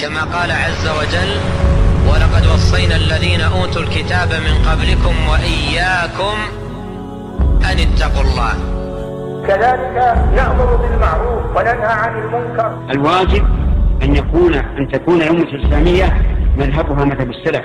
كما قال عز وجل ولقد وصينا الذين أوتوا الكتاب من قبلكم وإياكم أن اتقوا الله كذلك نأمر بالمعروف وننهى عن المنكر الواجب أن يكون أن تكون أمة الإسلامية مذهبها مذهب السلف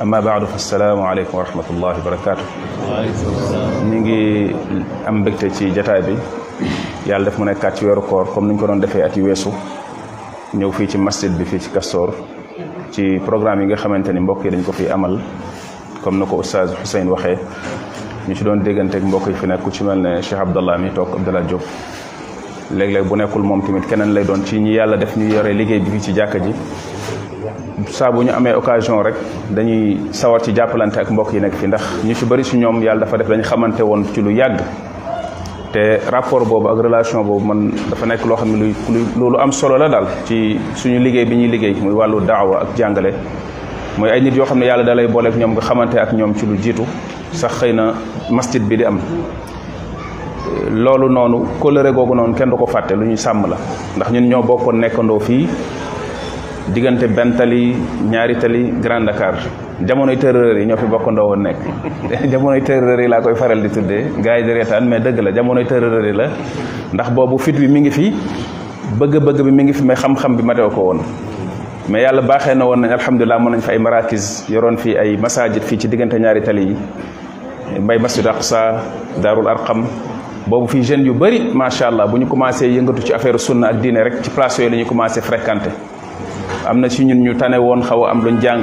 amma baadu fa salaamu aleykum wa rahmatullahi wa barakaatu ñu ngi am mbégte ci jataay bi yàlla def mu nekkaat ci weeru koor comme ni ñu ko doon defee at yi weesu ñëw fii ci masjid bi fii ci Castor ci programme yi nga xamante ni mbokk yi dañ ko fi amal comme na ko oustaz Hussein waxee ñu ci doon dégganteeg mbokk yi fi nekk ku ci mel ne Cheikh Abdallah mi toog Abdallah Diop léeg-léeg bu nekkul moom tamit keneen lay doon ci ñi yàlla def ñu yore liggéey bi ci jàkka ji saa bu ñu amee occasion rek dañuy sawar ci jàppalante ak mbokk yi nekk fi ndax ñu ci bëri si ñoom yàlla dafa def dañu xamante woon ci lu yàgg te rapport boobu ak relation boobu man dafa nekk loo xam ne luy loolu am solo la daal ci suñu liggéey bi ñuy liggéey muy wàllu daawa ak jàngale mooy ay nit yoo xam ne yàlla da lay booleek ñoom nga xamante ak ñoom ci lu jiitu sax xëy na masjid bi di am loolu noonu kóllëre googu noonu kenn du ko fàtte lu ñuy sàmm la ndax ñun ñoo bokkoon nekkandoo fii diggante benn tali ñaari tali Grand Dakar jamonoy terreur yi ñoo fi bokkandoo woon nekk jamonoy terreur yi laa koy faral di tuddee gars yi di reetaan mais dëgg la jamonoy terreur yi la ndax boobu fit bi mi ngi fi bëgg-bëgg bi mi ngi fi mais xam-xam bi matew ko woon mais yàlla baaxee na woon nañ alhamdulilah mën nañ fa ay marakis yoroon fii ay masajid fii ci diggante ñaari tali yi mbay masjid aqsa daarul arqam boobu fii jeunes yu bëri macha allah bu ñu commencé yëngatu ci affaire sunna ak diine rek ci place yooyu la ñu commencé fréquenté am na ci ñun ñu tane woon xaw a am luñ jàng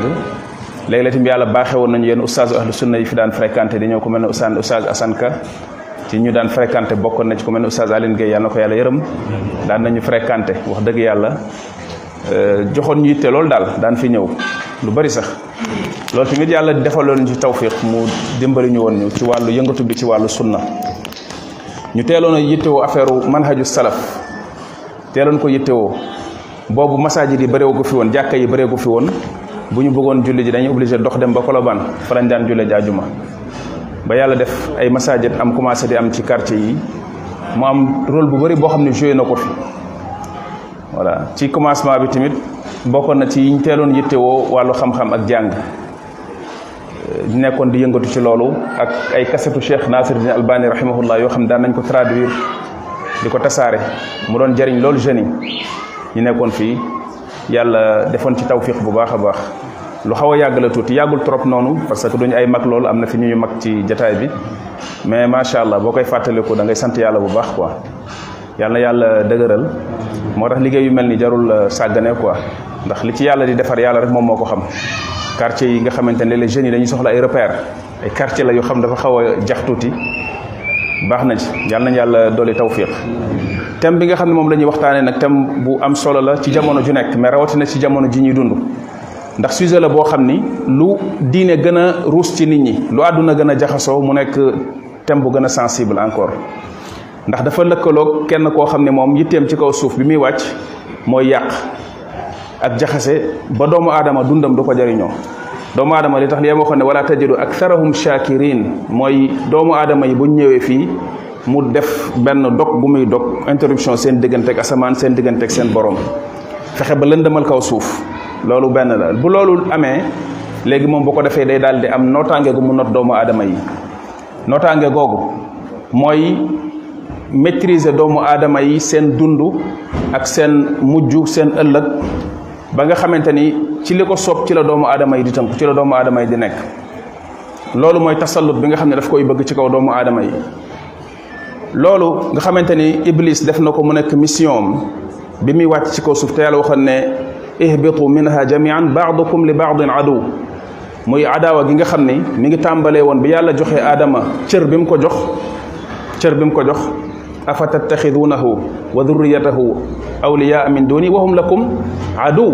léegi la tamit yàlla baaxee woon nañu yenn oustaz ahlu sunna yi fi daan fréquenté dañoo ko mel ne oustaz oustaz Assane Ka ci ñu daan fréquenté bokkoon na ci ko mel ne oustaz Aline Gueye yàlla na ko yàlla yërëm daan nañu fréquenté wax dëgg yàlla euh, joxoon yitte loolu daal daan fi ñëw lu bari sax loolu tamit yàlla defaloon ci tawfiq mu dimbali ñu woon ñu ci wàllu yëngatu bi ci wàllu sunna ñu teeloon a yittewoo affaire manhaju salaf teeloon ko yittewoo boobu masaajid yi bëreewu ko fi woon jàkka yi bëreewu ko fi woon bu ñu bëggoon julli ji dañuy obligé dox dem ba Colobane fa lañ daan julle jaajuma ba yàlla def ay masaajid am commencé di am ci quartier yi mu am rôle bu bëri boo xam ne joué na ko fi voilà ci commencement bi tamit bokkoon na ci yiñ teeloon yittewoo wàllu xam-xam ak jàng euh, nekkoon di yëngatu ci loolu ak ay kasetu Cheikh Nasiruddin Albani rahimahullah yoo xam daan nañ ko traduire di ko tasaare mu doon jariñ loolu jeunes yi ñu nekkoon fii yàlla defoon ci tawfiq bu baax a baax lu xaw a yàgg la tuuti yàggul trop noonu parce que duñu ay mag loolu am na fi ñuy mag ci jataay bi mais macha allah boo koy fàttaliku da ngay sant yàlla bu baax quoi yàlla na yàlla dëgëral moo tax liggéey yu mel ni jarul euh, sàggane quoi ndax li ci yàlla di defar yàlla rek moom moo ko xam quartier yi nga xamante ne les jeunes yi dañuy soxla ay repères ay quartier la yoo xam dafa xaw a jax tuuti baax na ci yàlla nañ yàlla doole tawfiq thème bi nga xam ne moom la ñuy waxtaanee nag thème bu am solo la ci jamono ju nekk mais rawatina ci jamono ji ñuy dund ndax sujet la boo xam ni lu diine gën a ruus ci nit ñi lu àdduna gën a jaxasoo mu nekk thème bu gën a sensible encore ndax dafa lëkkaloog kenn koo xam ne moom yitteem ci kaw suuf bi muy wàcc mooy yàq ak jaxase ba doomu aadama dundam du ko jariñoo doomu aadama li tax li waxoon ne wala tajidu aktharahum shakirin mooy doomu aadama yi bu ñëwee fii mu def benn dog bu muy dog interruption seen diggante ak asamaan seen diggante ak seen borom fexe ba lëndëmal kaw suuf loolu benn la bu loolu amee léegi moom bu ko defee day daal di am nootaange gu mu not doomu aadama yi notaange googu mooy maîtriser doomu aadama yi seen dund ak seen mujj seen ëllëg ba nga xamante ni ci li ko soob ci la doomu aadama yi di tënk ci la doomu aadama yi di nekk loolu mooy tasallut bi nga xam ne daf koy bëgg ci kaw doomu aadama yi loolu nga xamante ni iblis def na ko mu nekk mission bi muy wàcc ci kaw suuf te yàlla waxoon ne ihbitu minha jamian baadukum li baadin aduw muy adaawa gi nga xam ni mi ngi tàmbalee woon bi yàlla joxe aadama cër bi mu ko jox cër bi mu ko jox afa tattaxiduunahu wa durriyatahu awliyaa min duni wa hum lakum aduw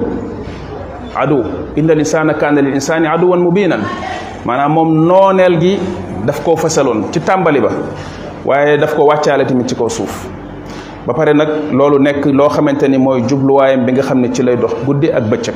aduw inna linsaana kaana lil insaani aduwan mubinan maanaam moom nooneel gi daf koo fasaloon ci tàmbali ba waaye daf ko wàccaale tamit ci kaw suuf ba pare nag loolu nekk loo xamante ni mooy jubluwaayam bi nga xam ne ci lay dox guddi ak bëccëg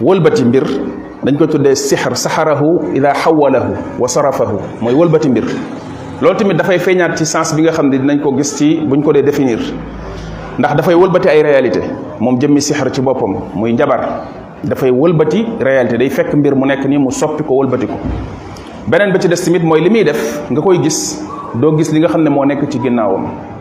wëlbati mbir dañ ko tuddee sixar saxarahu ida xawalahu wa sarafahu mooy wëlbati mbir loolu tamit dafay feeñaat ci sens bi nga xam ne dinañ ko gis ci buñ ko dee définir ndax dafay wëlbati ay réalité moom jëmmi sixar ci boppam muy njabar dafay wëlbati réalité day fekk mbir mu nekk nii mu soppi ko wëlbati ko beneen ba ci des tamit mooy li muy def nga koy gis doo gis li nga xam ne moo nekk ci ginnaawam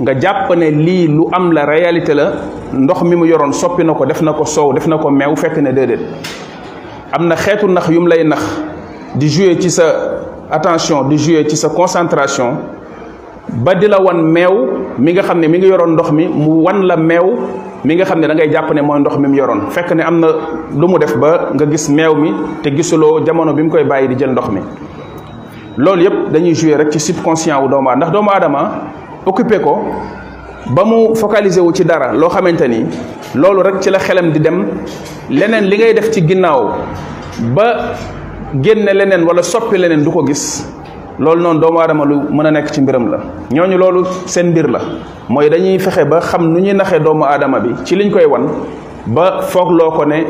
nga jàpp ne lii lu am la réalité la ndox mi mu yoroon soppi na ko def na ko soow def na ko meew fekk ne déedéet am na xeetu nax yum lay nax di jouer ci sa attention di jouer ci sa concentration ba di la wan meew mi nga xam ne mi ngi yoroon ndox mi mu wan la meew mi nga xam ne da ngay jàpp ne mooy ndox mi mu yoroon fekk ne am na lu mu def ba nga gis meew mi te gisuloo jamono bi mu koy bàyyi di jël ndox mi loolu yëpp dañuy jouer rek ci subconscient wu doomu aadama ndax doomu aadama occupé ko ba mu focaliser wu ci dara loo xamante ni loolu rek ci la xelam di dem leneen li ngay def ci ginnaaw ba génne leneen wala soppi leneen du ko gis loolu noonu doomu aadama lu mën a nekk ci mbiram la ñooñu loolu seen mbir la mooy dañuy fexe ba xam nu ñuy naxee doomu aadama bi ci liñ koy wan ba foogloo ko ne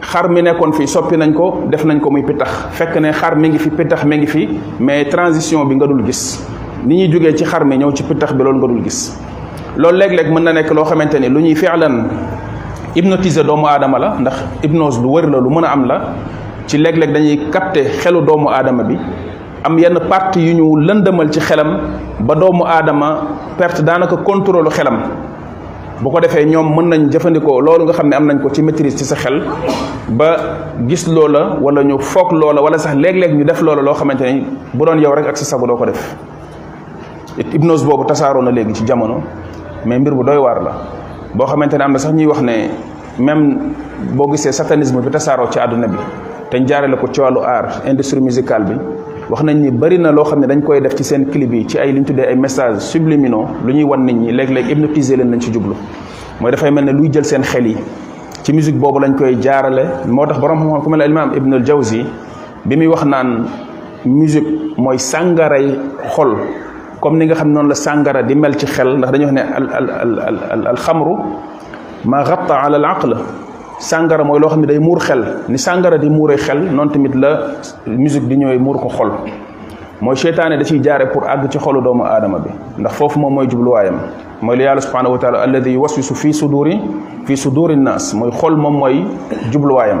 xar mi nekkoon fii soppi nañ ko def nañ ko muy pittax fekk ne xar mi ngi fi pittax mi ngi fi mais transition bi nga dul gis ni ñuy jógee ci xar mi ñëw ci pittax bi loolu nga dul gis loolu léeg-léeg mën na nekk loo xamante ni lu ñuy fi'lan hypnotiser doomu aadama la ndax hypnose lu wër la lu mën a am la ci léeg-léeg dañuy capter xelu doomu aadama bi am yenn partie yu ñu lëndëmal ci xelam ba doomu aadama perte daanaka contrôle xelam bu ko defee ñoom mën nañ jëfandikoo loolu nga xam ne am nañ ko ci maîtrise ci sa xel ba gis loola wala ñu foog loola wala sax léeg-léeg ñu def loola loo xamante ni bu doon yow rek ak sa sago doo ko def hypnose boobu tasaaroo na léegi ci jamono mais mbir bu doy waar la boo xamante ne am na sax ñuy wax ne même boo gisee satanisme bi tasaaroo ci àdduna bi te jaarale ko ci wàllu art industrie musicale bi wax nañ ni bari na loo xam ne dañ koy def ci seen clip yi ci ay li ñu tuddee ay messages subliminaux lu ñuy wan nit ñi léeg-léeg hypnotiser leen lañ ci jublu mooy dafay mel ne luy jël seen xel yi ci musique boobu lañ koy jaarale moo tax borom xam-xam ku mel ne Imaam Ibn al Jawzi bi muy wax naan musique mooy sàngaray xol comme ni nga xam noonu la sàngara di mel ci xel ndax dañuy wax ne al al al al xamru ma xatta ala al aql sàngara mooy loo xam ne day muur xel ni sàngara di muuree xel noonu tamit la musique di ñëwee muur ko xol mooy seytaane da ciy jaare pour àgg ci xolu doomu aadama bi ndax foofu moom mooy jubluwaayam mooy li yàlla subhanahu wa taala alladi yuwaswisu fi suduri fi suduri nnaas mooy xol moom mooy jubluwaayam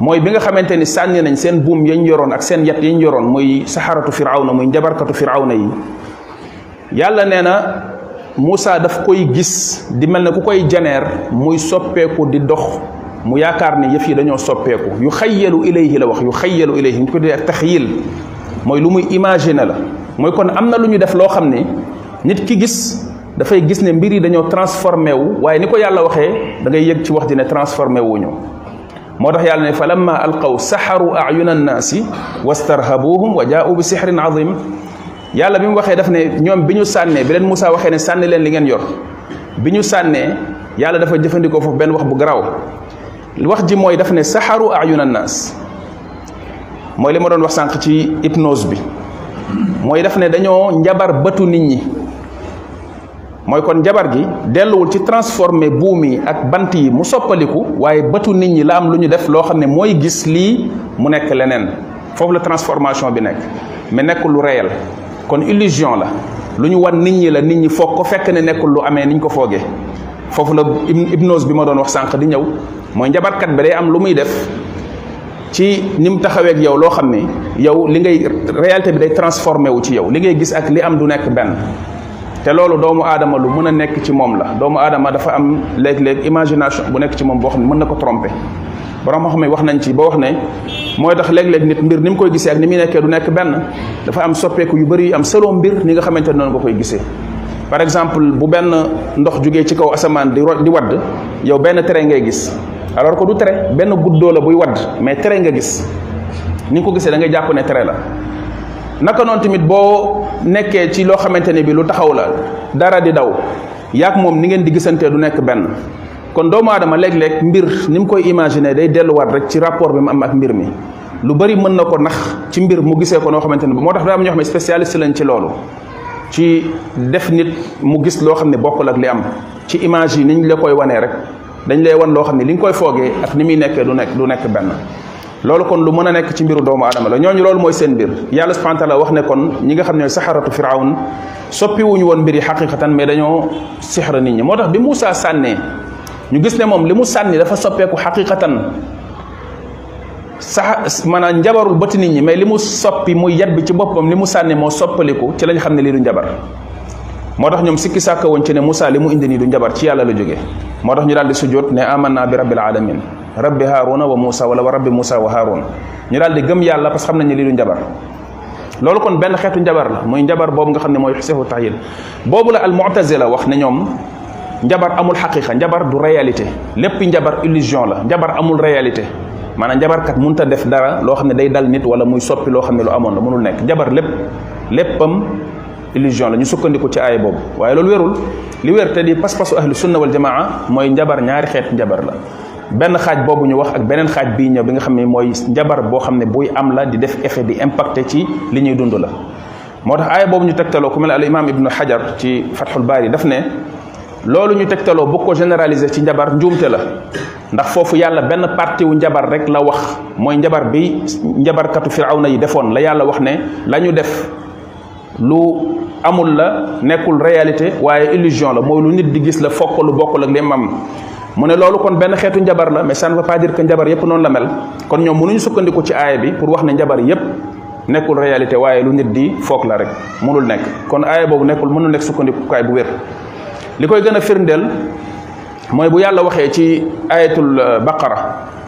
mooy bi nga xamante ni sànni nañ seen buum yañ yoroon ak seen yat yañ yoroon muy saxaratu firawna muy njabarkatu firawna yi yàlla nee na Moussa daf koy gis di mel ne ku koy janeer muy soppeeku di dox mu yaakaar ne yëf yi dañoo soppeeku yu xayyalu ilayhi la wax yu xayyalu ilayhi ñu ko dee ak taxyil mooy lu muy imaginer la mooy kon am na lu ñu def loo xam ne nit ki gis dafay gis ne mbir yi dañoo transformé wu waaye ni ko yàlla waxee da ngay yëg ci wax ji ne transformé wuñu moo tax yàlla ne fa lamma alqaw saxaru ayuna annaasi wastarhabuhum wa jaau bi sixrin azim yàlla bi mu waxee daf ne ñoom bi ñu sànnee bi leen Moussa waxee ne sànni leen li ngeen yor bi ñu sànnee yàlla dafa jëfandikoo foofu benn wax bu garaaw wax ji mooy daf ne saxaru ayuna naas mooy li ma doon wax sànq ci hypnose bi mooy daf ne dañoo njabar bëtu nit ñi mooy kon njabar gi delluwul ci transformer buum yi ak bant yi mu soppaliku waaye bëtu nit ñi la am lu ñu def loo xam ne mooy gis lii mu nekk leneen foofu la transformation bi nekk mais nekkul lu réel kon illusion la lu ñu wan nit ñi la nit ñi foog ko fekk ne nekkul lu amee niñ ko foogee foofu la hypnose bi ma doon wax sànq di ñëw mooy njabarkat bi day am lu muy def ci ni mu taxawee ak yow loo xam ne yow li ngay réalité bi day transformé wu ci yow li ngay gis ak li am du nekk benn te loolu doomu aadama lu mën a nekk ci moom la doomu aadama dafa am léeg-léeg imagination bu nekk ci moom boo xam ne mën na ko tromper borom xam ne wax nañ ci ba wax ne mooy tax léeg-léeg nit mbir ni mu koy gisee ak ni muy nekkee du nekk benn dafa am soppeeku yu bëri yu am selon mbir ni nga xamante ne noonu nga koy gisee par exemple bu benn ndox jógee ci kaw asamaan di ro di wadd yow benn tere ngay gis alors que du tere benn guddoo la buy wadd mais tere nga gis ni nga ko gisee da ngay jàpp ne tere la naka noonu tamit boo nekkee ci loo xamante ne bi lu taxaw la dara di daw yaak moom ni ngeen di gisantee du nekk benn kon doomu aadama léeg-léeg mbir ni mu koy imaginer day delluwaat rek ci rapport bi mu am ak mbir mi lu bari mën na ko nax ci mbir mu gisee ko noo xamante ne bi moo tax daa am ñoo xam ne spécialiste lañ ci loolu ci def nit mu gis loo xam ne bokkul ak li am ci image yi niñ la koy wanee rek dañ lay wan loo xam ne li nga koy foogee ak ni muy nekkee du nekk du nekk benn loolu kon lu mën a nekk ci mbiru doomu aadama la ñooñu loolu mooy seen mbir yàlla subhanahu wa taala wax ne kon ñi nga xam ne saxaratu firawn soppi wuñu woon mbir yi xaqiqatan mais dañoo sixra nit ñi moo tax bi Moussa sànnee ñu gis ne moom li mu sànni dafa soppeeku xaqiqatan sax maanaam njabarul bëti nit ñi mais li mu soppi muy yat bi ci boppam li mu sànni moo soppaliku ci lañ xam ne lii du njabar moo tax ñoom sikki sàkka woon ci ne Moussa li mu indi nii du njabar ci yàlla la jóge moo tax ñu daal di sujjóot ne amanna bi rabbil alamin rabbi haaruna wa Moussa wala wa rabbi Moussa wa haarun ñu daal di gëm yàlla parce que xam nañ ne lii du njabar loolu kon benn xeetu njabar la mooy njabar boobu nga xam ne mooy xeetu taxyil boobu la al mu'tazila wax ne ñoom njabar amul xaqiqa njabar du réalité lépp njabar illusion la njabar amul réalité maanaam njabarkat mënut a def dara loo xam ne day dal nit wala muy soppi loo xam ne lu amoon la mënul nekk njabar lépp léppam illusion la ñu sukkandiku ci aaya boobu waaye loolu wérul li wér te di pas-pasu ahlu sunna wal jamaa mooy njabar ñaari xeet njabar la benn xaaj boobu ñu wax ak beneen xaaj bii ñëw bi nga xam ne mooy njabar boo xam ne buy am la di def effet di impacté ci li ñuy dund la moo tax aaya boobu ñu tegtaloo ku mel ne al imam ibnu xajar ci fathul baari daf ne loolu ñu tegtaloo bu ko généraliser ci njabar njuumte la ndax foofu yàlla benn parti wu njabar rek la wax mooy njabar bi njabarkatu firawna yi defoon la yàlla wax ne la ñu def lu amul la nekkul réalité waaye illusion la mooy lu nit di gis la fokk lu bokkul ak li mam mu ne loolu kon benn xeetu njabar la mais ça ne veut pas dire que njabar yépp noonu la mel kon ñoom mënuñu sukkandiku ci aaya bi pour wax ne njabar yépp nekkul réalité waaye lu nit di foog la rek mënul nekk kon aaya boobu nekkul mënul nekk sukkandikukaay bu wér li koy gën a firndeel mooy bu yàlla waxee ci ayatul baqara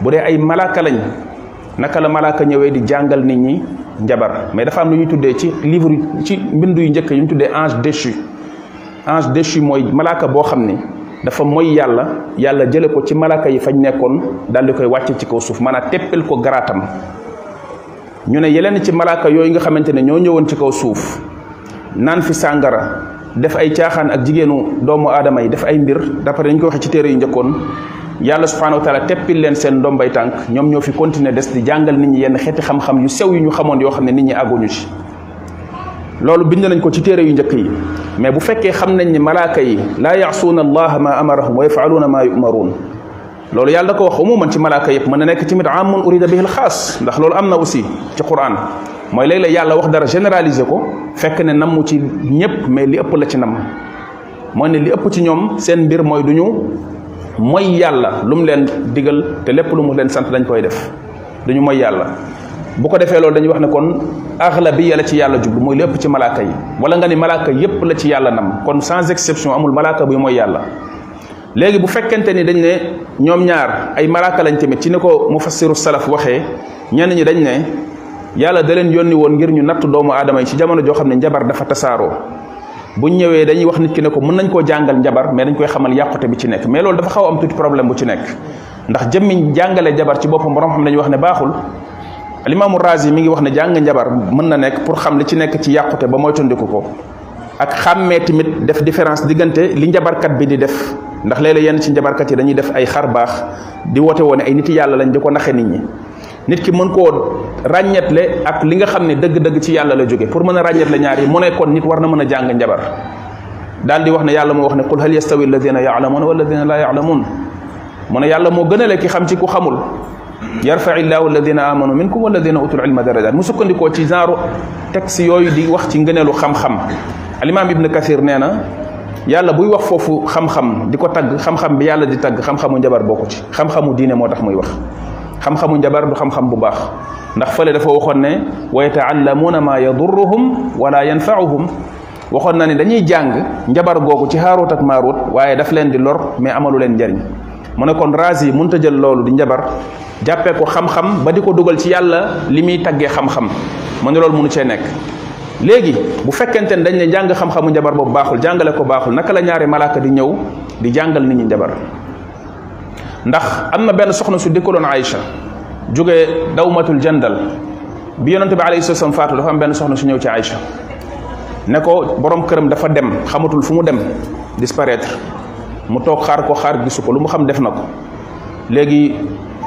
bu dee ay malaaka lañ naka la malaaka ñëwee di jàngal nit ñi njabar mais dafa am lu ñu tuddee ci livre ci mbindu yu njëkk yu ñu tuddee ange déchu ange déchu mooy malaaka boo xam ni dafa moy yàlla yàlla jële ko ci malaaka yi fañ nekkoon daal di koy wàcce ci kaw suuf maanaam teppil ko garaatam ñu ne yeneen ci malaaka yooyu nga xamante ne ñoo ñëwoon ci kaw suuf naan fi sàngara def ay caaxaan ak jigéenu doomu aadama yi def ay mbir d'après dañ ko waxee ci téere yu njëkkoon yàlla subhanahu wa taala teppil leen seen ndombay tànk ñoom ñoo fi continuer des di jàngal nit ñi yenn xeeti xam-xam yu sew yu ñu xamoon yoo xam ne nit ñi àgguñu ci loolu bind nañ ko ci téere yu njëkk yi mais bu fekkee xam nañ ni malaaka yi laa yaasuuna allaha ma amarahum wa yafaluuna ma yumaruun loolu yàlla da ko wax umuman ci malaaka yëpp mën na nekk tamit amun urida bihi alxaas ndax loolu am na aussi ci quran mooy léeg la yàlla wax dara généraliser ko fekk ne namm ci ñëpp mais li ëpp la ci namm mooy ne li ëpp ci ñoom seen mbir mooy du ñu mooy yàlla lu mu leen digal te lépp lu mu leen sant dañ koy def du ñu mooy yàlla bu ko defee loolu dañuy wax ne kon axlabiya la ci yàlla jublu mooy lépp ci malaaka yi wala nga ni malaaka yépp la ci yàlla nam kon sans exception amul malaaka buy mooy yàlla léegi bu fekkente ni dañ ne ñoom ñaar ay malaaka lañ tamit ci ni ko mufassiru salaf waxee ñenn ñi dañ ne yàlla da leen yónni woon ngir ñu natt doomu aadama yi ci jamono joo xam ne njabar dafa tasaaroo bu ñëwee dañuy wax nit ki ne ko mën nañ koo jàngal njabar mais dañ koy xamal yàqute bi ci nekk mais loolu dafa xaw am tuuti problème bu ci nekk ndax jëmmi jàngale njabar ci boppam borom xam dañuy wax ne baaxul alimaamu razi mi ngi wax ne jàng njabar mën na nekk pour xam li ci nekk ci yàqute ba moytandiku ko ak xàmmee tamit def différence diggante li njabarkat bi di def ndax léeg yenn ci njabarkat yi dañuy def ay xar baax di woote woone ay nit yàlla lañ di ko naxe nit ñi nit ki mën koo ràññetle ak li nga xam ne dëgg-dëgg ci yàlla la jóge pour mën a ràññetle ñaar yi mu ne kon nit war na mën a jàng njabar daal di wax ne yàlla moo wax ne qul hal yastawi alladina yaalamuuna walladina laa yaalamuun mu ne yàlla moo gënale ki xam ci ku xamul yarfa illaahu alladina amanu minkum walladina utul ilma darajat mu sukkandikoo ci genre texte yooyu di wax ci ngëneelu xam-xam alimaam ibn kathir nee na yàlla buy wax foofu xam-xam di ko tagg xam-xam bi yàlla di tagg xam-xamu njabar bokku ci xam-xamu diine moo tax muy wax xam-xamu njabar du xam-xam bu baax ndax fële dafa waxoon ne wa yataallamuuna ma yadurruhum wala yanfauhum waxoon na ne dañuy jàng njabar googu ci Haaruut ak Maaruut waaye daf leen di lor mais amalu leen njariñ mu ne kon raas yi mënut a jël loolu di njabar jàppee ko xam-xam ba di ko dugal ci yàlla li muy taggee xam-xam mu ne loolu mënu cee nekk léegi bu fekkente ne dañ ne jàng xam-xamu njabar boobu baaxul jàngale ko baaxul naka la ñaari malaaka di ñëw di jàngal nit ñi njabar ndax am na benn soxna su dëkkaloon Aïcha jóge dawmatul jandal bi yonente bi alayhi salaam faatu dafa am benn soxna su ñëw ci Aïcha ne ko borom këram dafa dem xamatul fu mu dem disparaître mu toog xaar ko xaar gisu ko lu mu xam def na ko léegi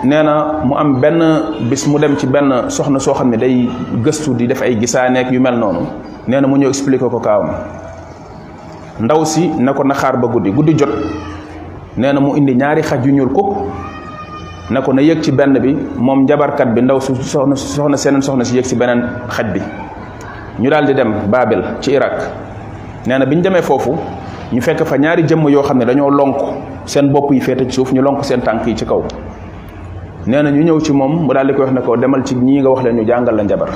nee na mu am benn bis mu dem ci benn soxna soo xam ne day gëstu di def ay gisaaneek yu mel noonu nee na mu ñëw expliqué ko kaawam ndaw si ne ko na xaar ba guddi guddi jot nee na mu indi ñaari xaj yu ñuul kuk ne ko na yëg ci benn bi moom njabarkat bi ndaw su soxna soxna seneen soxna si yëg si beneen xaj bi ñu daal di dem Babel ci Irak nee na bi ñu demee foofu ñu fekk fa ñaari jëmm yoo xam ne dañoo lonk seen bopp yi féete ci suuf ñu lonk seen tànk yi ci kaw nee na ñu ñëw ci moom mu daal di koy wax ne ko demal ci ñii nga wax leen ñu jàngal la njabar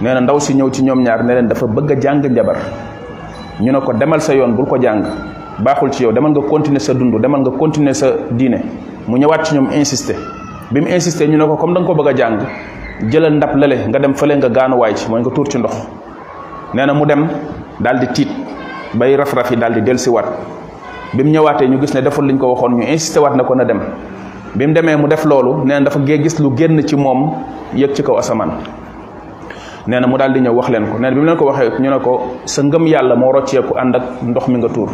nee na ndaw si ñëw ci ñoom ñaar ne leen dafa bëgg a jàng njabar ñu ne ko demal sa yoon bul ko jàng baaxul ci yow demal nga continuer sa dund demal nga continuer sa diine mu ñëwaat ci ñoom insister bi mu insister ñu ne ko comme da nga ko bëgg a jàng jëlal ndab lale nga dem fële nga gaanuwaay ci mooy nga tuur ci ndox nee na mu dem daal di tiit bay raf-raf yi daal di dellusiwaat bi mu ñëwaatee ñu gis ne deful liñ ko waxoon ñu insisté waat na ko na dem bi mu demee mu def loolu nee na dafa gee gis lu génn ci moom yëg ci kaw asamaan nee na mu daal di ñëw wax leen ko nee na bi mu leen ko waxee ñu ne ko sa ngëm yàlla moo rocceeku ànd ak ndox mi nga tuur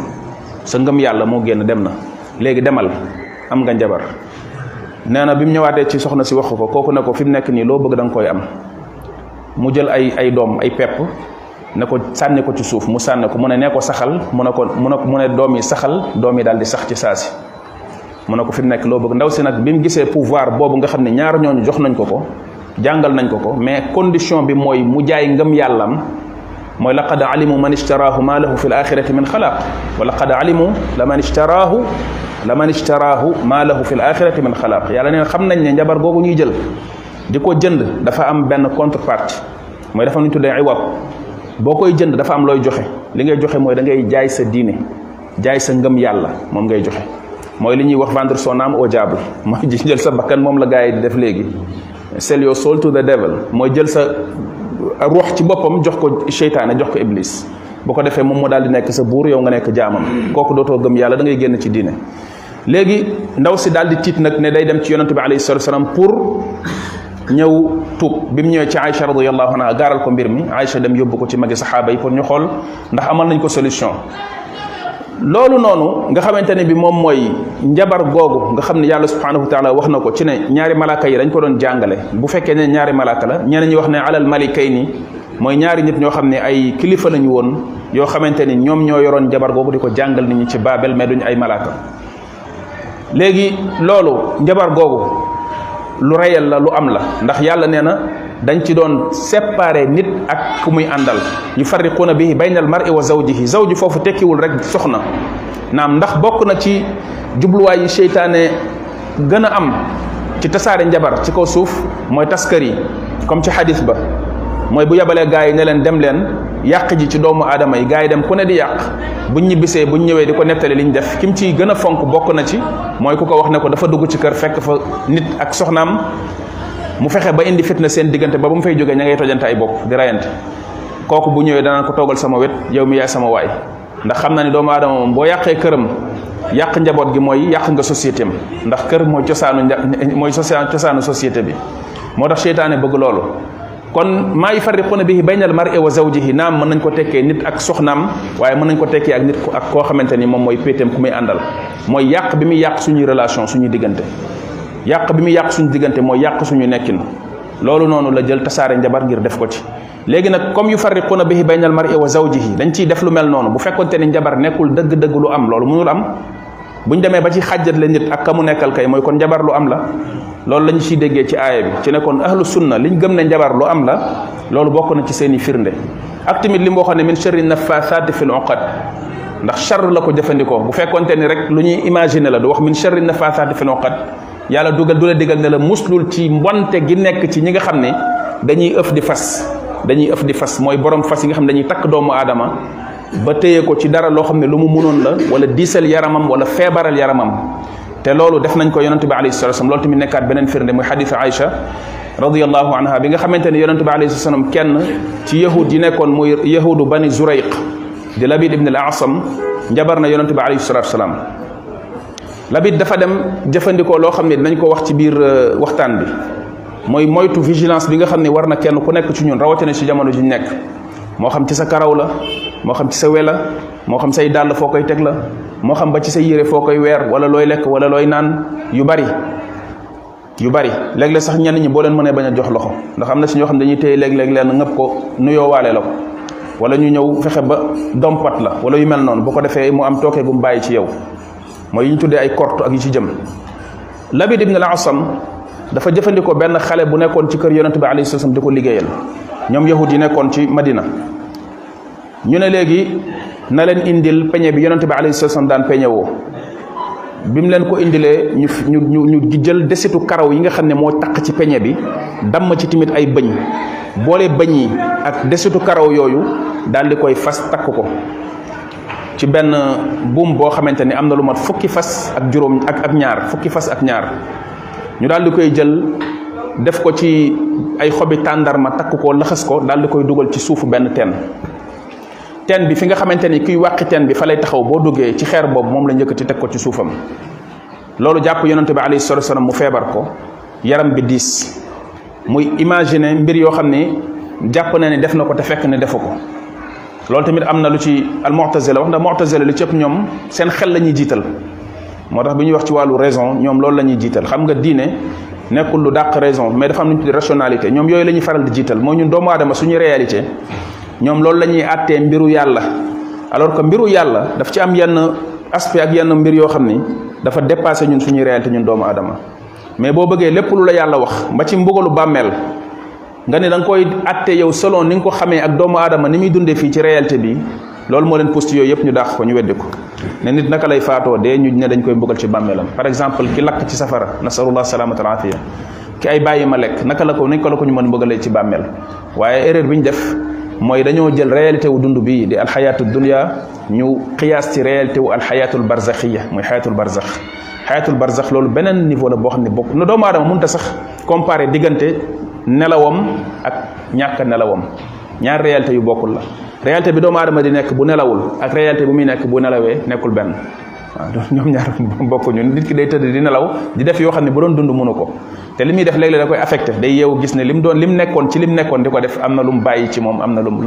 sa ngëm yàlla moo génn dem na léegi demal am nga njabar nee na bi mu ñëwaatee ci soxna si wax ko kooku ne ko fi mu nekk nii loo bëgg da nga koy am mu jël ay ay doom ay pepp ne ko sànni ko ci suuf mu sànni ko mu ne nee ko saxal mu ne ko mu ne mu ne doom yi saxal doom yi daal di sax ci saa si mu ne ko fi mu nekk loo bëgg ndaw si nag bi mu gisee pouvoir boobu nga xam ne ñaar ñooñu jox nañ ko ko jàngal nañ ko ko mais condition bi mooy mu jaay ngëm yàllam mooy laqad alimu man ishtaraahu ma lahu fi l axirati min xalaaq wa laqad alimu la man ishtaraahu la man ishtaraahu ma lahu fi l axirati min xalaaq yàlla neen xam nañ ne njabar googu ñuy jël di ko jënd dafa am benn contrepartie mooy dafa am lu ñu tuddee ay war boo koy jënd dafa am looy joxe li ngay joxe mooy da ngay jaay sa diine jaay sa ngëm yàlla moom ngay joxe mooy li ñuy wax vendre son âme au diable mooy jël sa bakkan moom la gars yi di def léegi sell your soul to the devil mooy jël sa ruux ci boppam jox ko seytaane jox ko iblis bu ko defee moom moo daal di nekk sa buur yow nga nekk jaamam kooku dootoo gëm yàlla da ngay génn ci diine léegi ndaw si daal di tiit nag ne day dem ci yonante bi alayhi salatu wasalam pour ñëw tuub bi mu ñëwee ci Aïcha radiyallahu anha gaaral ko mbir mi Aïcha dem yóbbu ko ci magi saxaaba yi pour ñu xool ndax amal nañ ko solution loolu noonu nga xamante ne bi moom mooy njabar googu nga xam ne yàlla subhanahu wa taala wax na ko ci ne ñaari malaaka yi dañ ko doon jàngale bu fekkee ne ñaari malaaka la ñeneen ñi wax ne alal malikayni mooy ñaari nit ñoo xam ne ay kilifa lañu woon yoo xamante ni ñoom ñoo yoroon njabar googu di ko jàngal nit ñi ci Babel mais duñu ay malaaka léegi loolu njabar googu lu reyal la lu am la ndax yàlla nee na dañ ci doon séparer nit ak ku muy àndal yu farriquuna bihi bayna al mar'i wa zawjihi zawji foofu tekkiwul rek soxna naam ndax bokk na ci jubluwaay yi seytaane gën a am ci tasaare njabar ci kaw suuf mooy taskar yi comme ci xadis ba mooy bu yabalee gaa yi ne leen dem leen yàq ji ci doomu aadama yi gaa yi dem ku ne di yàq buñ ñibbisee buñ ñëwee di ko nettali liñ def kim ciy gën a fonk bokk na ci mooy ku ko wax ne ko dafa dugg ci kër fekk fa nit ak soxnaam mu fexe ba indi fitna seen diggante ba ba mu fay jógee ña ngay tojante ay bopp di rayante kooku bu ñëwee danaan ko toogal sama wet yow mi yaay sama waay ndax xam na ni doomu aadama moom boo yàqee këram yàq njaboot gi mooy yàq nga société am ndax kër mooy cosaanu nja mooy socia cosaanu société bi moo tax seytaane bëgg loolu kon maa yufarriquuna bihi bayna al mar'i wa zawjihi naam mën nañ ko tekkee nit ak soxnaam waaye mën nañ ko tekkee ak nit ku ak koo xamante ni moom mooy péeteem ku muy àndal mooy yàq bi muy yàq suñuy relation suñuy diggante yàq bi muy yàq suñu diggante mooy yàq suñu nekkin loolu noonu la jël tasaare njabar ngir def ko ci léegi nag comme yu farriquuna bihi baynal mar'i wa zawjihi dañ ciy def lu mel noonu bu fekkonte ni njabar nekkul dëgg-dëgg lu am loolu mënul am bu ñu demee ba ci xàjjat la nit ak ka mu nekkal kay mooy kon njabar lu am la loolu la ñu ciy déggee ci aaya bi ci ne kon ahlu sunna liñ gëm ne njabar lu am la loolu bokk na ci seen i firnde ak tamit li mu waxoon ne min sharri naffaathaati fil uqad ndax char la ko jëfandikoo bu fekkonte ni rek lu ñuy imaginer la du wax min sharri naffaathaati fil uqad yàlla dugal du la digal ne la muslul ci mbonte gi nekk ci ñi nga xam ne dañuy ëf di fas dañuy ëf di fas mooy borom fas yi nga xam ne dañuy takk doomu aadama ba téye ko ci dara loo xam ne lu mu mënoon la wala diisal yaramam wala feebaral yaramam te loolu def nañ ko yonente bi alayhi salatu wasallam loolu tamit nekkaat beneen firnde muy xadis Aïcha radiallahu anha bi nga xamante ne yonente bi alayhi salatu wasallam kenn ci yahud yi nekkoon muy yahudu bani zurayq di labid ibn al asam njabar na yonente bi alayhi salatu wasallam labit dafa dem jëfandikoo loo xam ne dinañ ko wax ci biir euh, waxtaan bi mooy moytu vigilance bi nga xam ne war na kenn ku nekk ci ñun rawatina ci jamono ji ñu nekk moo xam ci sa karaw la moo xam ci sa we la moo xam say dàll foo koy teg la moo xam ba ci sa yére foo koy weer wala looy lekk wala looy naan yu bari yu bari léeg-léeg sax ñenn ñi boo leen mënee bañ a jox loxo ndax am na si ñoo xam ne dañuy téye léeg-léeg leen ngëpp ko nuyoo waale la ko wala ñu ñëw fexe ba dompat la wala yu mel noonu boo ko defee mu am tooke gu mu bàyyi ci yow mooy yi ñu tuddee ay korte ak yu ci jëm Labid ibn al-Asam dafa jëfandikoo benn xale bu nekkoon ci kër yonent bi alayhi salaam di ko liggéeyal ñoom yahud yi nekkoon ci Madina ñu ne léegi na leen indil peñe bi yonente bi alayhi salaam daan peñe woo bi mu leen ko indilee ñu ñu ñu ñu jël desitu karaw yi nga xam ne moo taq ci peñe bi damm ci tamit ay bëñ boole bëñ yi ak desitu karaw yooyu daal di koy fas takk ko ci benn buum boo xamante ni am na lu mat fukki fas ak juróom ak ak ñaar fukki fas ak ñaar ñu daal di koy jël def ko ci ay xobi tàndarma takk ko laxas ko daal di koy dugal ci suufu benn teen teen bi fi nga xamante ni kuy wàqi teen bi fa lay taxaw boo duggee ci xeer boobu moom la njëkkati teg ko ci suufam loolu jàpp yonente bi alayhi salatu wasalam mu feebar ko yaram bi diis muy imaginer mbir yoo xam ne jàpp na ne def na ko te fekk ne defu ko loolu tamit am na lu ci al mu'tazila wax ndax mu'tazila lu ci ëpp ñoom seen xel la ñuy jiital moo tax bi ñuy wax ci wàllu raison ñoom loolu la ñuy jiital xam nga diine nekkul lu dàq raison mais dafa am lu ñu tuddee rationalité ñoom yooyu la ñuy faral di jiital mooy ñun doomu aadama suñu réalité ñoom loolu la ñuy àttee mbiru yàlla alors que mbiru yàlla daf ci am yenn aspect ak yenn mbir yoo xam ni dafa dépassé ñun suñuy réalité ñun doomu aadama mais boo bëggee lépp lu la yàlla wax ba ci mbugalu bàmmeel nga ne da nga koy atte yow selon ni nga ko xamee ak doomu aadama ni muy dundee fii ci réalité bi loolu moo leen poste yooyu yëpp ñu dàq ko ñu weddi ko ne nit naka lay faatoo dee ñu ne dañ koy mbugal ci bàmmeelam par exemple ki lakk ci safara nasalullah salaamata al afiya ki ay bàyyi ma lekk naka la ko nañ ko la ko ñu mën mbugalee ci bàmmeel waaye erreur bi ñu def mooy dañoo jël réalité wu dund bii di alxayaatu dunia ñu xiyaas ci réalité wu alxayaatul barzaxiya muy xayaatul barzax xayatul barzax loolu beneen niveau la boo xam ne bokk lu doomu aadama mënut a sax comparer diggante nelawam ak ñàkk nelawam ñaar réalité yu bokkul la réalité bi doomu aadama di nekk bu nelawul ak réalité bi muy nekk bu nelawee nekkul benn waaw ñoom ñaar bokkuñu nit ki day tëdd di nelaw di def yoo xam ne bu doon dund mënu ko te li muy def léeg-léeg da koy affecté day yeewu gis ne li mu doon li mu nekkoon ci li mu nekkoon di ko def am na lu mu bàyyi ci moom am na lu mu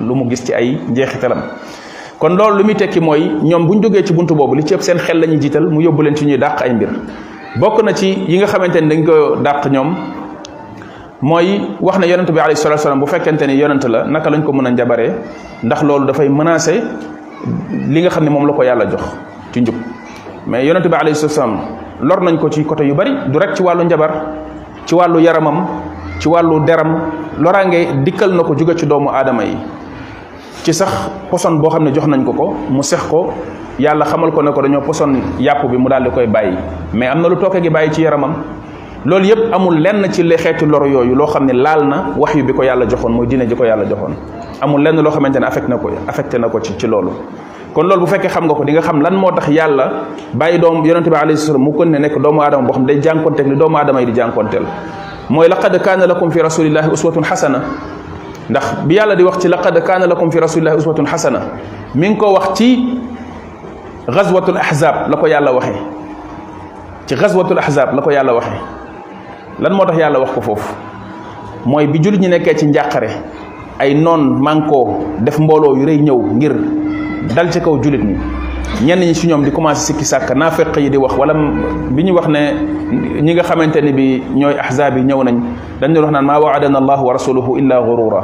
lu mu gis ci ay njeexitalam kon loolu lu muy tekki mooy ñoom bu ñu jógee ci bunt boobu li ci ëpp seen xel la ñuy jiital mu yóbbu leen ci ñuy dàq ay mbir bokk na ci yi nga xamante ni dañ ko dàq ñoom mooy wax ne yonent bi alayhi salatu salaam bu fekkente ni yonent la naka lañ ko mën a njabaree ndax loolu dafay menacer li nga xam ne moom la ko yàlla jox ci njub mais yonent bi alayhi salatu salaam lor nañ ko ci côté yu bari du rek ci wàllu njabar ci wàllu yaramam ci wàllu deram loraange dikkal na ko jóge ci doomu aadama yi ci sax poson boo xam ne jox nañ ko ko mu sex ko yàlla xamal ko ne ko dañoo poson yàpp bi mu daal di koy bàyyi mais am na lu tooke gi bàyyi ci yaramam loolu yëpp amul lenn ci li xeetu lor yooyu loo xam ne laal na wax yu bi ko yàlla joxoon mooy diine ji ko yàlla joxoon amul lenn loo xamante ne affecté na ko affecté na ko ci ci loolu kon loolu bu fekkee xam nga ko di nga xam lan moo tax yàlla bàyyi doom yonente bi alayhi salaam mu kon ne nekk doomu aadama boo xam day jànkonteel li doomu aadama yi di jànkonteel mooy laqad kaana lakum fi rasulillahi uswatun xasana ndax bi yàlla di wax ci laqad kaana lakum fi rasulillahi uswatun xasana mi ngi ko wax ci gazwatul ahzab la ko yàlla waxee ci gazwatul ahzab la ko yàlla waxee lan moo tax yàlla wax ko foofu mooy bi jullit ñi nekkee ci njàqare ay noon mànkoo def mbooloo yu rëy ñëw ngir dal ci kaw jullit ñi ñenn ñi si ñoom di commencé sikki sàkk naafeq yi di wax wala bi ñu wax ne ñi nga xamante ni bi ñooy ahzaab yi ñëw nañ dañ doon wax naan maa waadana allahu wa rasuluhu illa gurura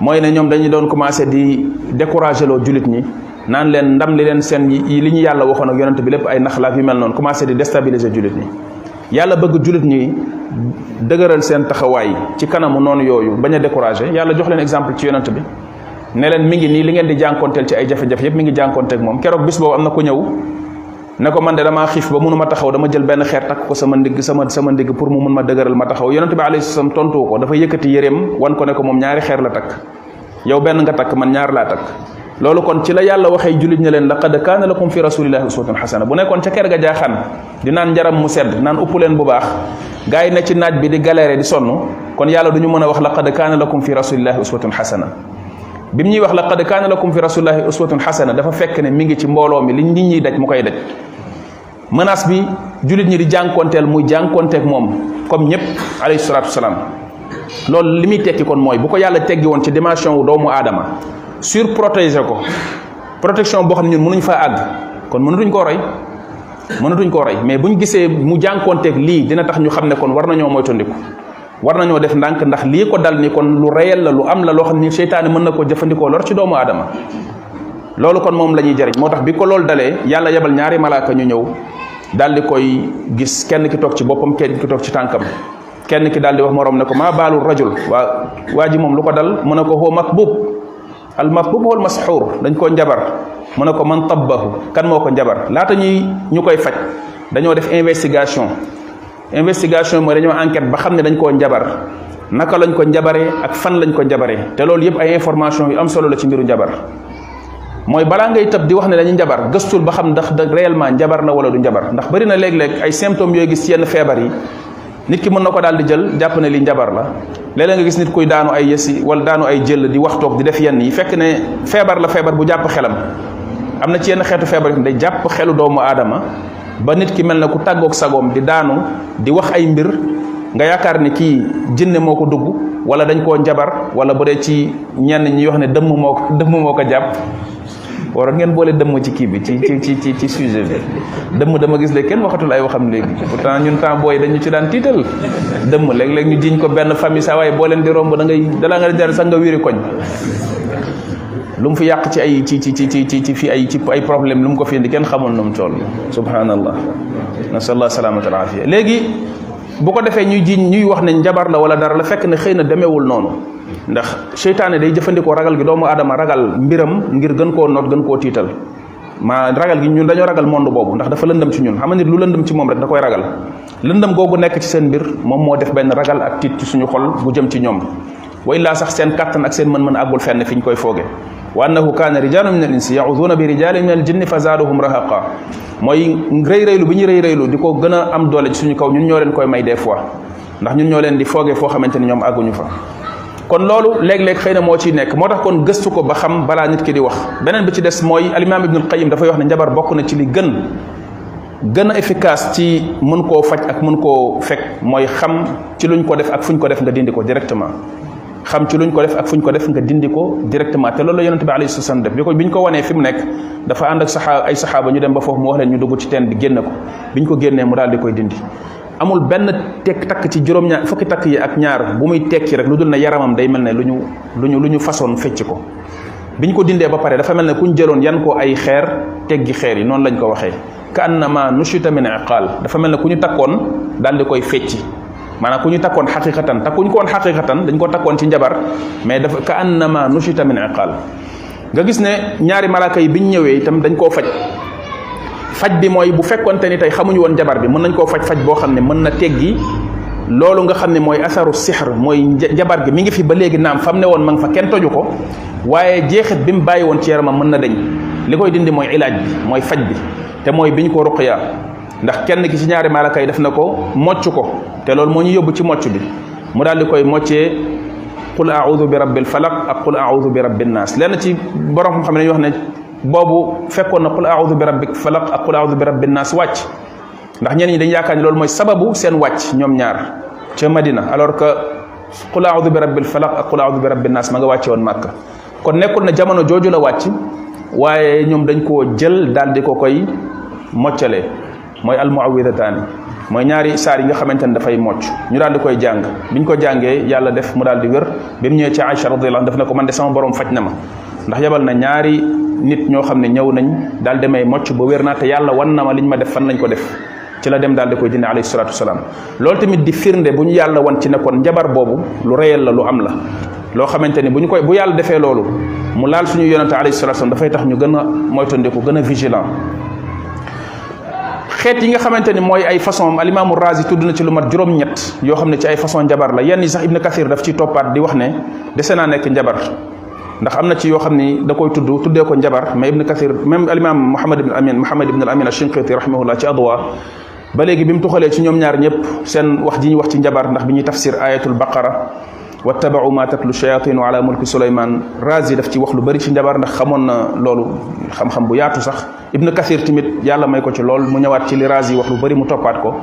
mooy ne ñoom dañu doon commencé di découragé loo jullit ñi naan leen ndam li leen seen yi li ñu yàlla waxoon ak yonent bi lépp ay naxlaaf yu mel noonu commencé di déstabiliser jullit ñi yàlla bëgg jullit ñi dëgëral seen taxawaay ci kanamu noonu yooyu bañ a découragé yàlla jox leen exemple ci yonent bi ne leen mi ngi nii li ngeen di jànkonteel ci ay jafe-jafe yëpp mi ngi jànkonteeg moom keroog bis boobu am na ku ñëw ne ko man de damaa xiif ba mënuma taxaw dama jël benn xeer takk ko sama ndigg sama sama ndigg pour mu mun ma dëgëral ma taxaw yonent bi alayhi salaam tontu ko dafa yëkkati yéreem wan ko ne ko moom ñaari xeer la takk yow benn nga takk man ñaar laa takk loolu kon ci la yàlla waxee jullit ña leen laqad kaana lakum fi rasulillahi uswatun xasana bu nekkoon ca ker ga jaaxaan di naan njaram mu sedd naan upp leen bu baax gars yi ne ci naaj bi di galéré di sonn kon yàlla du ñu mën a wax laqad kaana lakum fi rasulillahi uswatun xasana bi mu ñuy wax laqad kaana lakum fi rasulillahi uswatun xasana dafa fekk ne mi ngi ci mbooloo mi li nit ñi daj mu koy daj menace bi jullit ñi di jànkoonteel muy jànkoonteek moom comme ñëpp alayhi salaatu wasalaam loolu li muy tekki kon mooy bu ko yàlla teggi woon ci dimension wu doomu aadama sur protéger ko protection boo xam ne ñun mënuñ faa àgg kon mënatuñ koo roy mënatuñ koo roy mais buñ gisee mu jànkoonteeg lii dina tax ñu xam ne kon war nañoo moytandiku war nañoo def ndànk ndax lii ko dal ni kon lu reyal la lu am la loo xam ni seytaane mën na koo jëfandikoo lor ci doomu aadama loolu kon moom la ñuy jariñ moo tax bi ko loolu dalee yàlla yebal ñaari malaaka ñu ñëw daal di koy gis kenn ki toog ci boppam kenn ki toog ci tànkam kenn ki daal di wax moroom ne ko maa baalul rajul waa waa ji moom lu ko dal mu ne ko huwa matbub al matbub wal masxuur dañ koo njabar mu ne ko man tabbahu kan moo ko njabar laata ñuy ñu koy faj dañoo def investigation investigation mooy dañoo enquête ba xam ne dañ koo njabar naka lañ ko njabaree ak fan lañ ko njabaree te loolu yëpp ay information yu am solo la ci mbiru njabar mooy balaa ngay tëb di wax ne dañuy njabar gëstul ba xam ndax da réellement njabar la wala du njabar ndax bari na léeg-léeg ay symptômes yooyu gis yenn feebar yi nit ki mën na ko daal di jël jàpp ne li njabar la léeg-léeg nga gis nit kuy daanu ay yësi wala daanu ay jël di wax toog di def yenn yi fekk ne feebar la feebar bu jàpp xelam am na ci yenn xeetu feebar yi day jàpp xelu doomu aadama ba nit ki mel na ku tàggoog sagoom di daanu di wax ay mbir nga yaakaar ne kii jinne moo ko dugg wala dañ koo njabar wala bu dee ci ñenn ñi wax ne dëmm moo ko dëmm moo ko jàpp waroon ngeen boole dëmm ci kii bi ci ci ci ci sujet bi dëmm dama gis léegi kenn waxatul ay waxam léegi pourtant ñun temps booy dañu ci daan tiital dëmm léeg-léeg ñu jiñ ko benn famille saa waaye boo leen di romb da ngay dalaa nga jar sax nga wiri koñ lu mu fi yàq ci ay ci ci ci ci ci fi ay ci ay problème lu mu ko fi indi kenn xamul nu mu toll subhanallah nasallah salaamata alaafiya léegi bu ko defee ñuy jiñ ñuy wax ne njabar la wala dara la fekk ne xëy na demeewul noonu ndax seytaane day jëfandikoo ragal gi doomu aadama ragal mbiram ngir gën koo noot gën koo tiital maa ragal gi ñun dañoo ragal monde boobu ndax dafa lëndëm ci ñun xam nga nit lu lëndëm ci moom rek da koy ragal lëndëm googu nekk ci seen mbir moom moo def benn ragal ak tiit ci suñu xol bu jëm ci ñoom wa illaa sax seen kàttan ak seen mën-mën àggul fenn fi ñu koy fooge wa annahu kaana rijaalun min al insi yauduna bi rijaalin min al jinni fa zaaduhum rahaqa mooy rëy rëylu bi ñu rëy rëylu di ko gën a am doole ci suñu kaw ñun ñoo leen koy may des fois ndax ñun ñoo leen di foogee foo xamante ni ñoom àgguñu fa kon loolu léeg-léeg xëy na moo ciy nekk moo tax kon gëstu ko ba xam balaa nit ki di wax beneen bi ci des mooy alimaam ibnul qayim dafay wax ne njabar bokk na ci li gën gën a efficace ci mën koo faj ak mën koo fekk mooy xam ci luñ ko def ak fuñ ko def nga dindi ko directement xam ci luñ ko def ak fuñ ko def nga dindi ko directement te loolu la yonente bi alayhi salaam def bi ko biñ ko wanee fi mu nekk dafa ànd ak saxaa ay saxaaba ñu dem ba foofu mu wax leen ñu dugg ci teen bi génn ko biñ ko génnee mu daal di koy dindi amul benn tekk takk ci juróom-ñaar fukki takk yi ak ñaar bu muy tekki rek lu dul ne yaramam day mel ne lu ñu lu ñu lu ñu façon fecc ko bi ñu ko dindee ba pare dafa mel ne ku ñu jëloon yan ko ay xeer teggi xeer yi noonu lañ ko waxee ka annama nushita min iqaal dafa mel ne ku ñu takkoon daal di koy fecci maanaam ku ñu takkoon xaqiqatan takkuñu ko woon xaqiqatan dañ ko takkoon ci njabar mais dafa ka annama nushita min iqaal nga gis ne ñaari malaaka yi biñ ñëwee itam dañ koo faj faj bi mooy bu fekkonte ni tey xamuñu woon jabar bi mën nañ koo faj faj boo xam ne mën na teggi loolu nga xam ne mooy asaru sixr mooy jabar gi mi ngi fi ba léegi naam fam ne woon ma nga fa kenn toju ko waaye jeexit bi mu bàyyi woon ci yaramam mën na dañ li koy dindi mooy ilaaj bi mooy faj bi te mooy biñ ko ruqya ndax kenn ki ci ñaari malaaka yi def na ko mocc ko te loolu moo ñu yóbbu ci mocc bi mu daal di koy moccee qul audu bi rabbil falaq ak qul audu bi rabbin naas lenn ci borom xam ne dañuy wax ne boobu fekkoon na qul audu bi rabbik falaq ak qul audu bi rabbin naas wàcc ndax ñenn ñi dañ yaakaar ne loolu mooy sababu seen wàcc ñoom ñaar ca Madina alors que qul audu bi rabbil falaq ak qul audu bi rabbin naas ma nga wàcce woon Màkka kon nekkul na jamono jooju la wàcc waaye ñoom dañ koo jël daal di ko koy moccale mooy almuawidataani mooy ñaari saar yi nga xamante ne dafay mocc ñu daal di koy jàng biñ ko jàngee yàlla def mu daal di wér bi mu ñëwee ci Aïcha radiyallahu anha daf ne ko man de sama borom faj na ma ndax yebal na ñaari nit ñoo xam ne ñëw nañ daal demay mocc ba wér naa te yàlla wan na ma liñ ma def fan lañ ko def ci la dem daal di koy dindi alayhi salaatu wasalaam loolu tamit di firnde bu ñu yàlla wan ci ne kon njabar boobu lu reyal la lu am la loo xamante ni bu ñu koy bu yàlla defee loolu mu laal suñu yonente alayhi salaatu wasalaam dafay tax ñu gën a moytandiku gën a vigilant xeet yi nga xamante ni mooy ay façon alimaamu razi tudd na ci lu mat juróom-ñett yoo xam ne ci ay façon njabar la yenn yi sax ibnu kathir daf ci toppaat di wax ne dese naa nekk njabar ndax am na ci yoo xam ni da koy tudd tuddee ko njabar mais ibn kathir même alimam muhammad ibn amin muhammad ibn al amin ashinqiti rahimahullah ci adwa ba léegi bi mu tuxalee ci ñoom ñaar ñëpp seen wax ji ñu wax ci njabar ndax bi ñuy tafsir ayatul baqara wattabau ma tatlu shayatinu ala mulki suleyman razi daf ci wax lu bari ci njabar ndax xamoon na loolu xam-xam bu yaatu sax ibnu kasir tamit yàlla may ko ci lool mu ñëwaat ci li razi wax lu bari mu toppaat ko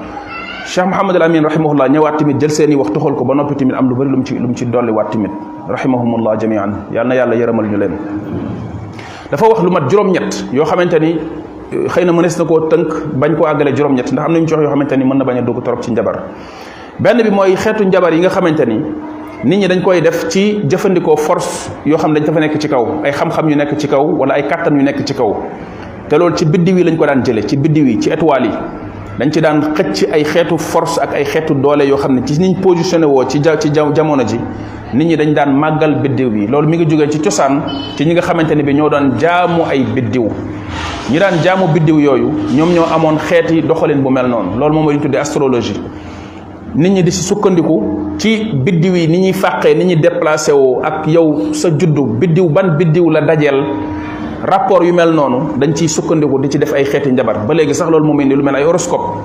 cheikh mohamad al amin rahimahullah ñëwaat tamit jël seeni wax tuxal ko ba noppi tamit am lu bari lu mu ci lu mu ci dolli waat tamit rahimahumullah jamian yàlla na yàlla yërëmal ñu leen dafa wax lu mat juróom-ñett yoo xamante ni xëy na mënees na koo tënk bañ koo àggale juróom-ñett ndax am nañu ci wax yoo xamante ni mën na bañ a dugg trop ci njabar benn bi mooy xeetu njabar yi nga xamante ni nit ñi dañ koy def ci jëfandikoo force yoo xam dañ dafa nekk ci kaw ay xam-xam yu nekk ci kaw wala ay kàttan yu nekk ci kaw te loolu ci biddiw yi lañ ko daan jëlee ci biddiw yi ci étoiles yi dañ ci daan xëcc ay xeetu force ak ay xeetu doole yoo xam ne ci niñ positionné woo ci ja ci jamono ji nit ñi dañ daan màggal biddiw yi loolu mi ngi jógee ci cosaan ci ñi nga xamante ne bi ñoo daan jaamu ay biddiw ñi daan jaamu biddiw yooyu ñoom ñoo amoon xeeti doxalin bu mel noonu loolu moom la ñu tuddee astrologie nit ñi di si sukkandiku ci biddiw yi ni ñuy fàqee ni ñuy déplacé woo ak yow sa juddu biddiw ban biddiw la dajeel rapport yu mel noonu dañ ciy sukkandiku di ci def ay xeeti njabar ba léegi sax loolu moom indi lu mel ay horoscope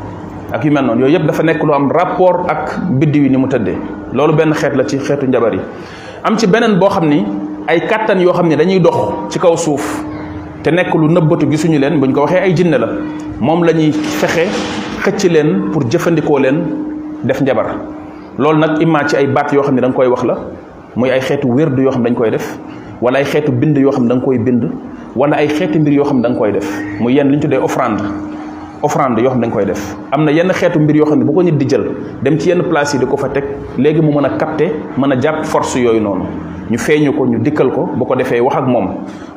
ak yu mel noonu yooyu yëpp dafa nekk lu am rapport ak biddiw yi ni mu tëddee loolu benn xeet la ci xeetu njabar yi am ci beneen boo xam ni ay kàttan yoo xam ne dañuy dox ci kaw suuf te nekk lu nëbbatu gisuñu leen buñ ko waxee ay jinne la moom la ñuy fexe xëcc leen pour jëfandikoo leen def njabar loolu nag imma ci ay baat yoo xam ne da koy wax la muy ay xeetu wérdu yoo xam ne dañ koy def wala ay xeetu bind yoo xam ne da koy bind wala ay xeeti mbir yoo xam ne da nga koy def mu yenn li ñu tuddee offrande offrande yoo xam ne da nga koy def am na yenn xeetu mbir yoo xam ne bu ko nit di jël dem ci yenn place yi di ko fa teg léegi mu mën a capter mën a jàpp force yooyu noonu ñu feeñu ko ñu dikkal ko bu ko defee wax ak moom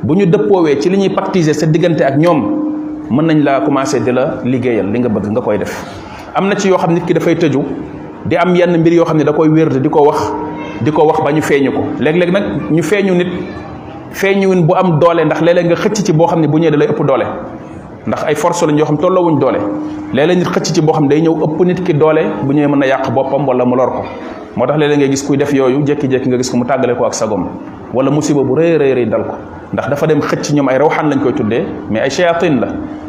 bu ñu dëppoowee ci li ñuy pactiser sa diggante ak ñoom mën nañ laa commencer di la liggéeyal li nga bëgg nga koy def am na ci yoo xam nit ki dafay tëju di am yenn mbir yoo xam ne da koy wér di ko wax di ko wax ba ñu feeñu ko léeg-léeg nag ñu feeñu nit feeñuwin bu am doole ndax léeg-léeg nga xëcc ci boo xam ne bu ñëwee da lay ëpp doole ndax ay force lañ yoo xam tolloowuñ doole léeg-léeg nit xëcc ci boo xam ne day ñëw ëpp nit ki doole bu ñëwee mën na yàq boppam wala mu lor ko moo tax léeg-léeg ngay gis kuy def yooyu jékki-jékki nga gis ko mu tàggale ko ak sagom wala musiba bu rëy rëy rëy dal ko ndax dafa dem xëcc ñoom ay rawxaan lañ koy tuddee mais ay shayatin la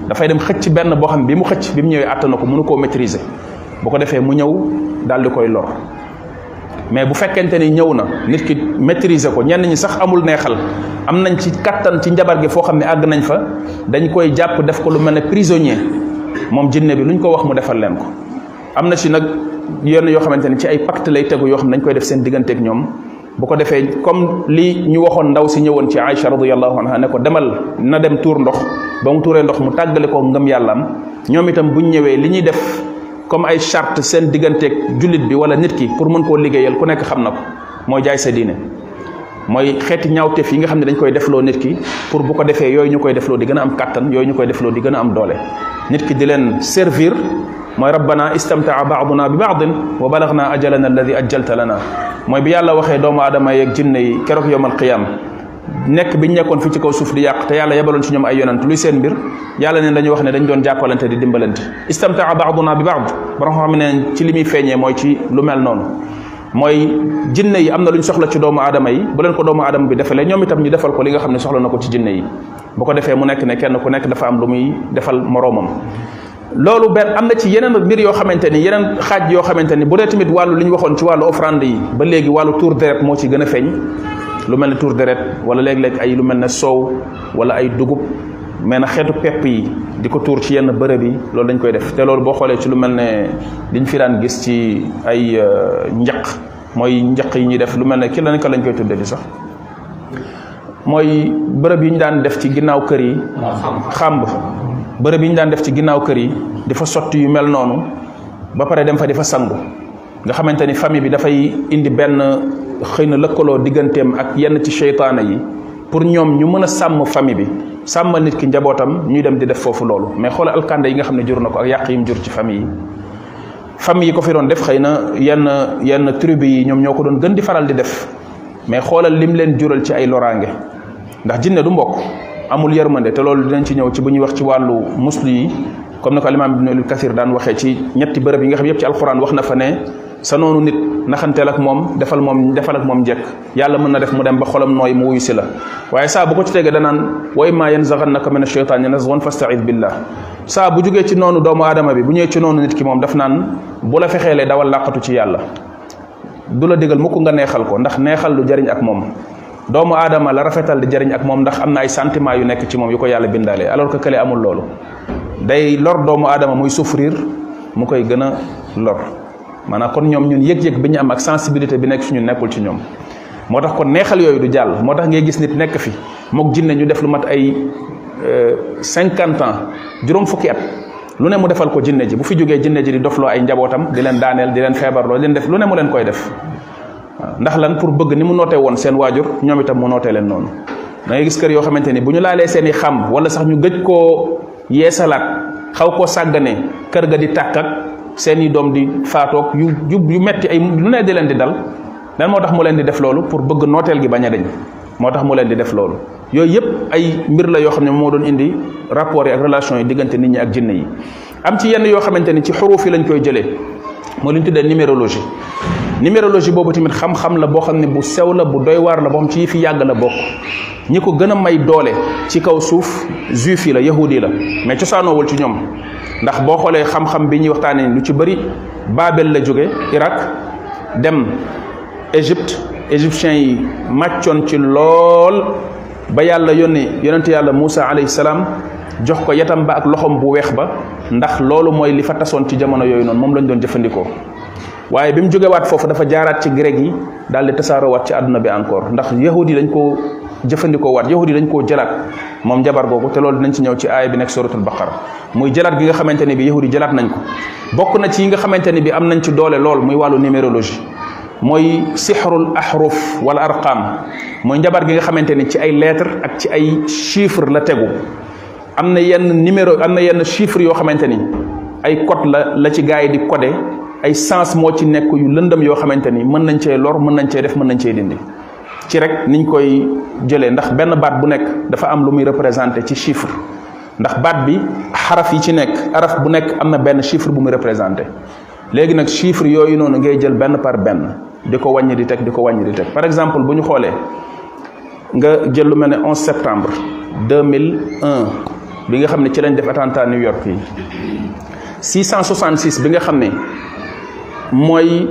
dafay dem xëcc benn boo xam ne bi mu xëcc bi mu ñëwee àttana ko mënu koo maîtriser bu ko defee mu ñëw daal di koy lor mais bu fekkente ni ñëw na nit ki maîtriser ko ñenn ñi sax amul neexal am nañ ci kattan ci njabar gi foo xam ne àgg nañ fa dañ koy jàpp def ko lu mel ne prisonnier moom jinne bi lu ñu ko wax mu defal leen ko am na ci nag yenn yoo xamante ni ci ay pacte lay tegu yoo xam ne dañ koy def seen digganteeg ñoom bu ko defee comme li ñu waxoon ndaw si ñëwoon ci Aïcha radiyallahu anha ne ko demal na dem tuur ndox ba mu tuuree ndox mu tàggale ko ngëm yàllaam ñoom itam buñ ñëwee li ñuy def comme ay charte seen digganteeg jullit bi wala nit ki pour mën koo liggéeyal ku nekk xam na ko mooy jaay sa diine mooy xeeti ñaawteef yi nga xam ne dañ koy defloo nit ki pour bu ko defee yooyu ñu koy defloo di gën a am kàttan yooyu ñu koy defloo di gën a am doole nit ki di leen servir mooy rabbana istamtaa baaduna bi baadin wa balagna ajalana alladi ajjalta lana mooy bi yàlla waxee doomu aadama yeeg jinne yi keroog yowmal qiyaam nekk bi ñu nekkoon fii ci kaw suuf di yàq te yàlla yebaloon ci ñoom ay yonant luy seen mbir yàlla neen dañu wax ne dañ doon jàppalante di dimbalante istamtaa baaduna bi baad borom xam ne ci li muy feeñee mooy ci lu mel noonu mooy jinne yi am na lu ñu soxla ci doomu aadama yi bu leen ko doomu aadama bi defalee ñoom itam ñu defal ko li nga xam ne soxla na ko ci jinne yi bu ko defee mu nekk ne kenn ku nekk dafa am lu muy defal moroomam loolu benn am na ci yeneen mbir yoo xamante ni yeneen xaaj yoo xamante ni bu dee tamit wàllu li ñu waxoon ci wàllu offrande yi ba léegi wàllu tour deret moo ci gën a feeñ lu mel ne tour deret wala léeg-léeg ay lu mel ne soow wala ay dugub mais na xeetu pepp yi di ko tuur ci yenn bërëb yi loolu dañ koy def te loolu boo xoolee ci lu mel ne liñ fi daan gis ci ay euh, njaq mooy njaq yi ñuy def lu mel ne ki lañ ko lañ koy tuddee di sax mooy bërëb yi ñu daan def ci ginnaaw kër yi xàmb bërëb yi ñu daan def ci ginnaaw kër yi di fa sotti yu mel noonu ba pare dem fa di fa sangu nga xamante ni famille bi dafay indi benn xëy na lëkkaloo digganteem ak yenn ci seytaane yi pour ñoom ñu mën a sàmm famille bi sàmmal nit ki njabootam ñuy dem di def foofu loolu mais xoolal alkande yi nga xam ne jur na ko ak yàq yi mu jur ci famille yi famille yi ko fi doon def xëy na yenn yenn tribu yi ñoom ñoo ko doon gën di faral di def mais xoolal lim leen jural ci ay loraange ndax jinne du mbokk amul yërmande te loolu dinañ ci ñëw ci bu ñuy wax ci wàllu muslu yi comme na ko alimaam ibnu al kasir daan waxee ci ñetti bërëb yi nga xam yëpp ci alquran wax na fa ne sa noonu nit naxanteel ak moom defal moom defal ak moom njekk yàlla mën na def mu dem ba xolam nooy mu wuyu si la waaye saa bu ko ci tegee danaan wa imma yanzaghannaka mina shaytaani nazghun fasta'id billah saa bu jugee ci noonu doomu aadama bi bu ñëwee ci noonu nit ki moom daf naan bu la fexeelee dawal làqatu ci yàlla du la digal mukk nga neexal ko ndax neexal lu jariñ ak moom doomu aadama la rafetal di jariñ ak moom ndax am na ay sentiment yu nekk ci moom yu ko yàlla bindaale alors que kële amul loolu day lor doomu aadama muy souffrir mu koy gën a lor maanaam kon ñoom ñun yëg-yëg bi ñu am ak sensibilité bi nekk suñu nekkul ci ñoom moo tax kon neexal yooyu du jàll moo tax ngay gis nit nekk fi mook jinne ñu def lu mat ay cinquante ans juróom fukki at lu ne mu defal ko jinne ji bu fi jógee jinne ji di dofloo ay njabootam di leen daaneel di leen feebarloo di leen def lu ne mu leen koy def ndax lan pour bëgg ni mu nootee woon seen waajur ñoom itam mu nootee leen noonu da ngay gis kër yoo xamante ni bu ñu laalee seen i xam wala sax ñu gëj koo yeesalaat xaw koo sàggane kër ga di tàkk ak seen i doom di faatoog yu yu metti ay lu ne di leen di dal lan moo tax mu leen di def loolu pour bëgg nooteel gi bañ a deñ moo tax mu leen di def loolu yooyu yëpp ay mbir la yoo xam ne moo doon indi rapport yi ak relation yi diggante nit ñi ak jinne yi am ci yenn yoo xamante ni ci xuruuf yi lañ koy jëlee moo lu ñu tuddee numérologie numérologie boobu tamit xam-xam la boo xam ne bu sew la bu doy waar la boo xam ci yi fi yàgg la bokk ñi ko gën a may doole ci kaw suuf juif yi la yahudi yi la mais cosaanoowul ci ñoom ndax boo xoolee xam-xam bi ñuy waxtaanee lu ci bëri Babel la jóge Irak dem Égypte égyptiens yi màccoon ci lool ba yàlla yónni yonent yàlla Moussa alayhi salaam jox ko yatam ba ak loxoom bu weex ba ndax loolu mooy li fa tasoon ci jamono yooyu noonu moom lañ doon jëfandikoo waaye bi mu jógewaat foofu dafa jaaraat ci grec yi daal di tasaaroowaat ci àdduna bi encore ndax yahud yi dañ koo jëfandikoo waat yahud yi dañ koo jëlaat moom jabar googu te loolu dinañ ci ñëw ci aaya bi nekk suratul baqara muy jëlaat gi nga xamante ne bi yahud yi jëlaat nañ ko bokk na ci yi nga xamante ne bi am nañ ci doole lool muy wàllu numérologie mooy sixrul ahruf wal arqam mooy njabar gi nga xamante ni ci ay lettre ak ci ay chiffre la tegu am na yenn numéro am na yenn chiffre yoo xamante ni ay code la la ci gars yi di codé ay sens moo ci nekk yu lëndëm yoo xamante ni mën nañ cee lor mën nañ cee def mën nañ cee dindi ci rek niñ koy jëlee ndax benn baat bu nekk dafa am lu muy représenté ci chiffre ndax baat bi xaraf yi ci nekk araf bu nekk am na benn chiffre bu muy représenté léegi nag chiffre yooyu noonu ngay jël benn par benn di ko wàññi di teg di ko wàññi di teg par exemple bu ñu xoolee nga jël lu mel ne 11 septembre 2001 bi nga xam ne ci lañ def attentat New York yi 666 bi nga xam ne mooy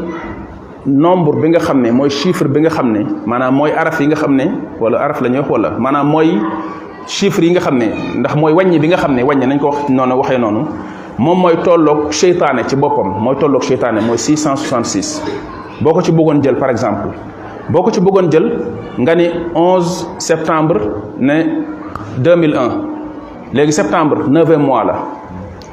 nombre bi nga xam ne mooy chiffre bi nga xam ne maanaam mooy araf yi nga xam ne wala araf la ñuy wax wala maanaam mooy chiffre yi nga xam ne ndax mooy wàññi bi nga xam ne wàññi nañ ko wax noonu waxee noonu moom mooy tolloog seytaane ci boppam mooy tolloog seytaane mooy 666 boo ko ci bëggoon jël par exemple boo ko ci bëggoon jël nga ni 11 septembre ne 2001 léegi septembre neuvième mois la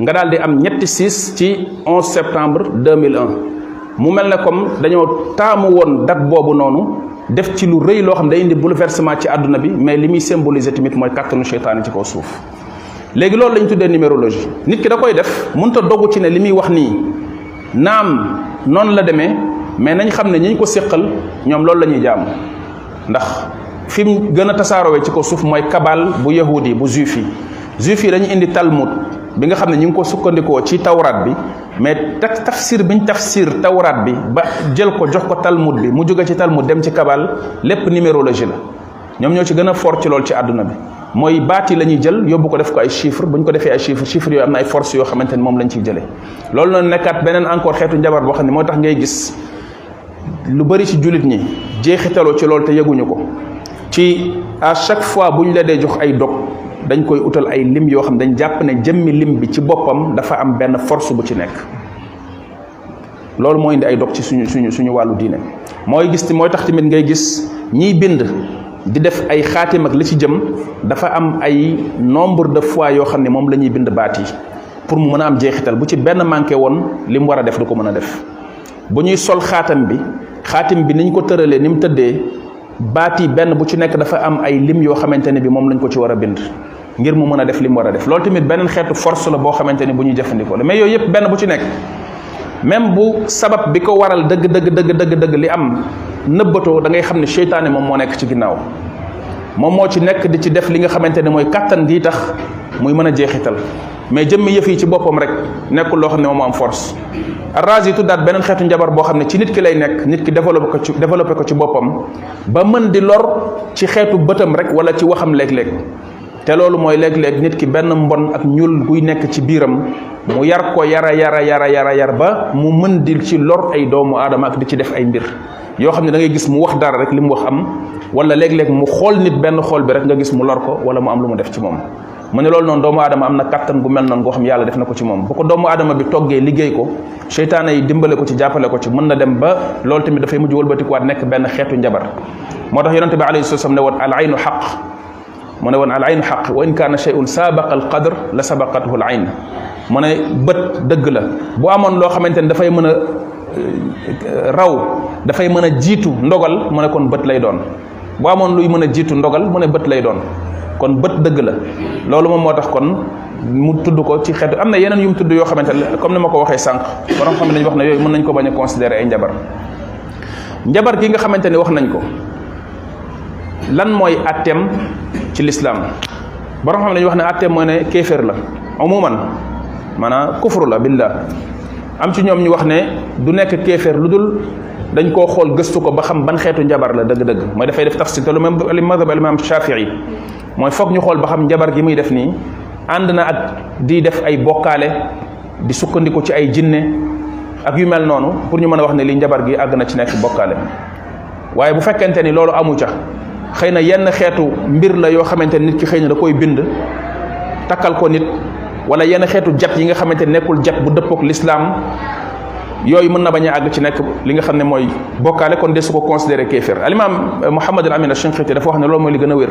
nga daal di am ñetti siis ci 11 septembre 2001 mu mel ne comme dañoo taamu woon date boobu noonu def ci lu rëy loo xam ne day indi bouleversement ci àdduna bi mais li muy symboliser tamit mooy kàttanu seytaane ci kaw suuf léegi loolu lañ tuddee numérologie nit ki da koy def mënut a dogu ci ne li muy wax nii naam noonu la demee mais nañ xam ne ñi ñu ko séqal ñoom loolu la ñuy jaamu ndax fi mu gën a tasaaroowee ci ko suuf mooy kabal bu yahudi yi bu juif yi juif yi dañu indi talmud bi nga xam ne ñu ngi ko sukkandikoo ci tawraat bi mais tak tafsir biñ tafsir tawraat bi ba jël ko jox ko talmud bi mu jóge ci talmud dem ci kabal lépp numérologie la ñoom ñoo ci gën a fort ci loolu ci àdduna bi mooy baat yi la ñuy jël yóbbu ko def ko ay chiffre bu ñu ko defee ay chiffre chiffre yooyu am na ay force yoo xamante ni moom lañ ciy jëlee loolu noonu nekkaat beneen encore xeetu njabar boo xam ne moo tax ngay gis lu bari ci jullit ñi jeexitaloo ci loolu te yëguñu ko ci à chaque fois bu ñu la dee jox ay dog dañ koy utal ay lim yoo xam dañ jàpp ne jëmmi lim bi ci boppam dafa am benn force bu ci nekk loolu moo indi ay dog ci suñu suñu suñu wàllu diine mooy gis mooy tax tamit ngay gis ñiy bind di def ay xaatim ak li ci jëm dafa am ay nombre de fois yoo xam ne moom la ñuy bind baat yi pour mu mën a am jeexital bu ci benn manqué woon li mu war a def du ko mën a def bu ñuy sol xaatam bi xaatim bi niñ ko tëralee ni mu tëddee baat yi benn bu ci nekk dafa am ay lim yoo xamante ne bi moom lañ ko ci war a bind ngir mu mën a def li mu war a def loolu tamit beneen xeetu force la boo xamante ni bu ñuy jëfandikoo la mais yooyu yëpp benn bu ci nekk même bu sabab bi ko waral dëgg dëgg dëgg dëgg dëgg li am nëbbatoo da ngay xam ne seytaane moom moo nekk ci ginnaaw moom moo ci nekk di ci def li nga xamante ne mooy kàttan gi tax muy mën a jeexital mais jëmmi yëf yi ci boppam rek nekkul loo xam ne moom am force arras yi tuddaat beneen xeetu njabar boo xam ne ci nit ki lay nekk nit ki développé ko ci développé ko ci boppam ba mën di lor ci xeetu bëtam rek wala ci waxam léeg-léeg te loolu mooy léeg-léeg nit ki benn mbon ak ñuul guy nekk ci biiram mu yar ko yara yara yara yara yar ba mu mën di ci lor ay doomu aadama ak di ci def ay mbir yoo xam ne da ngay gis mu wax dara rek li mu wax am wala léeg-léeg mu xool nit benn xool bi rek nga gis mu lor ko wala mu am lu mu def ci moom mu ne loolu noonu doomu aadama am na kattan gu mel noonu goo xam yàlla def na ko ci moom bu ko doomu aadama bi toggee liggéey ko seytaane yi dimbale ko ci jàppale ko ci mën na dem ba loolu tamit dafay mujj wëlbatikuwaat nekk benn xeetu njabar moo tax yonente bi alayhi salaam ne woon al aynu xaq mu ne woon al aynu xaq wa in kaana shay'un sabaqa al qadr la sabaqathu al ayn mu ne bët dëgg la bu amoon loo xamante ne dafay mën a raw dafay mën a jiitu ndogal mu ne kon bët lay doon bu amoon luy mën a jiitu ndogal mu ne bët lay doon kon bët dëgg la loolu moom moo tax kon mu tudd ko ci xeetu am na yeneen yu mu tudd yoo xamante ne comme ni ma ko waxee sànq borom xam ne dañu wax ne yooyu mën nañ ko bañ a considérer ay njabar njabar gi nga xamante ne wax nañ ko lan mooy atteem ci lislaam borom xam ne dañu wax ne atteem mooy ne kéeféer la umuman maanaam kufru la billah am ci ñoom ñu wax ne du nekk kéeféer lu dul dañ koo xool gëstu ko ba xam ban xeetu njabar la dëgg-dëgg mooy dafay def tafsir te lu même li mazhab al imam Shafii mooy foog ñu xool ba xam njabar gi muy def nii ànd na ak di def ay bokkaale di sukkandiku ci ay jinne ak yu mel noonu pour ñu mën a wax ne li njabar gi àgg na ci nekk bokkaale waaye bu fekkente ni loolu amu ca xëy na yenn xeetu mbir la yoo xamante nit ki xëy na da koy bind takkal ko nit wala yenn xeetu jat yi nga xamante nekkul jat bu dëppook lislaam yooyu mën na bañ a àgg ci nekk li nga xam ne mooy bokkaale kon desu ko considéré kéefér alimam euh, Muhammad al Amin Shinqiti dafa wax ne loolu mooy li gën a wér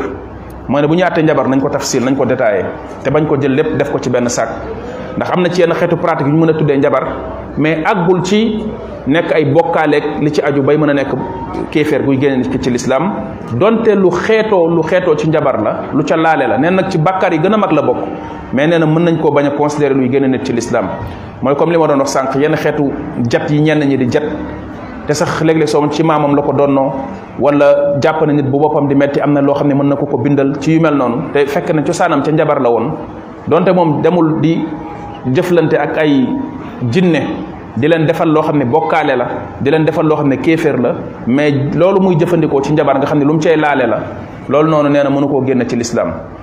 mooy ne bu ñu àttee njabar nañ ko tafsil nañ ko détaillé te bañ ko jël lépp def ko ci benn sac ndax am na ci yenn xeetu pratique yu ñu mën a tuddee njabar mais àggul ci nekk ay bokkaaleeg li ci aju bay mën a nekk kéeféer guy génne nit ki ci lislaam donte lu xeetoo lu xeetoo ci njabar la lu ca laale la neen nag ci bàkkaar yi gën a mag la bokk mais nee na mën nañ koo bañ a considérer luy génne nit ci lislaam mooy comme li ma doon wax sànq yenn xeetu jat yi ñenn ñi di jat te sax léeg-léeg soo ci maamam la ko donnoo wala jàpp na nit bu boppam di metti am na loo xam ne mën na ko ko bindal ci yu mel noonu te fekk na cosaanam ca njabar la woon donte moom demul di jëflante ak ay jinne di leen defal loo xam ne bokkaale la di leen defal loo xam ne kéeféer la mais loolu muy jëfandikoo ci njabar nga xam ne lu mu cay laale la loolu noonu nee na mënu koo génn ci lislaam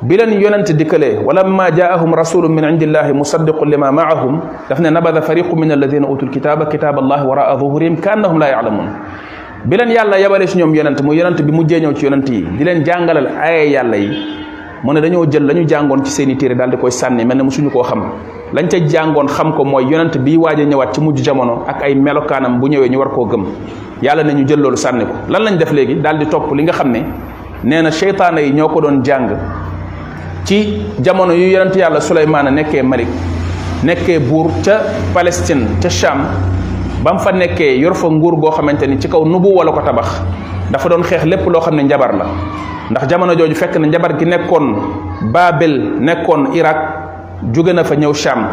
bi leen yonent dikkalee wala ma jaahum rasulun min indillahi musaddiqun lima maahum daf ne nabada fariqu min alladina utul kitaba kitaba allahi waraa zuhurihim ka annahum la yaalamun bi leen yàlla yabalee si ñoom yonent mu yonent bi mujjee ñëw ci yonent yi di leen jàngalal aaya yàlla yi mu ne dañoo jël la ñu jàngoon ci seeni téere daal di koy sànni mel ne musuñu koo xam lañ ca jàngoon xam ko mooy yonent bi waaj a ñëwaat ci mujj jamono ak ay melokaanam bu ñëwee ñu war koo gëm yàlla ne ñu jël loolu sànni ko lan lañ def léegi daal di topp li nga xam ne nee na seytaane yi ñoo ko doon jàng ci jamono yu yonent yàlla Suleymaan a nekkee Malik nekkee buur ca Palestine ca Cham ba mu fa nekkee yor fa nguur goo xamante ni ci kaw nubu wala ko tabax dafa doon xeex lépp loo xam ne njabar la ndax jamono jooju fekk na njabar gi nekkoon Babel nekkoon Irak jóge na fa ñëw Cham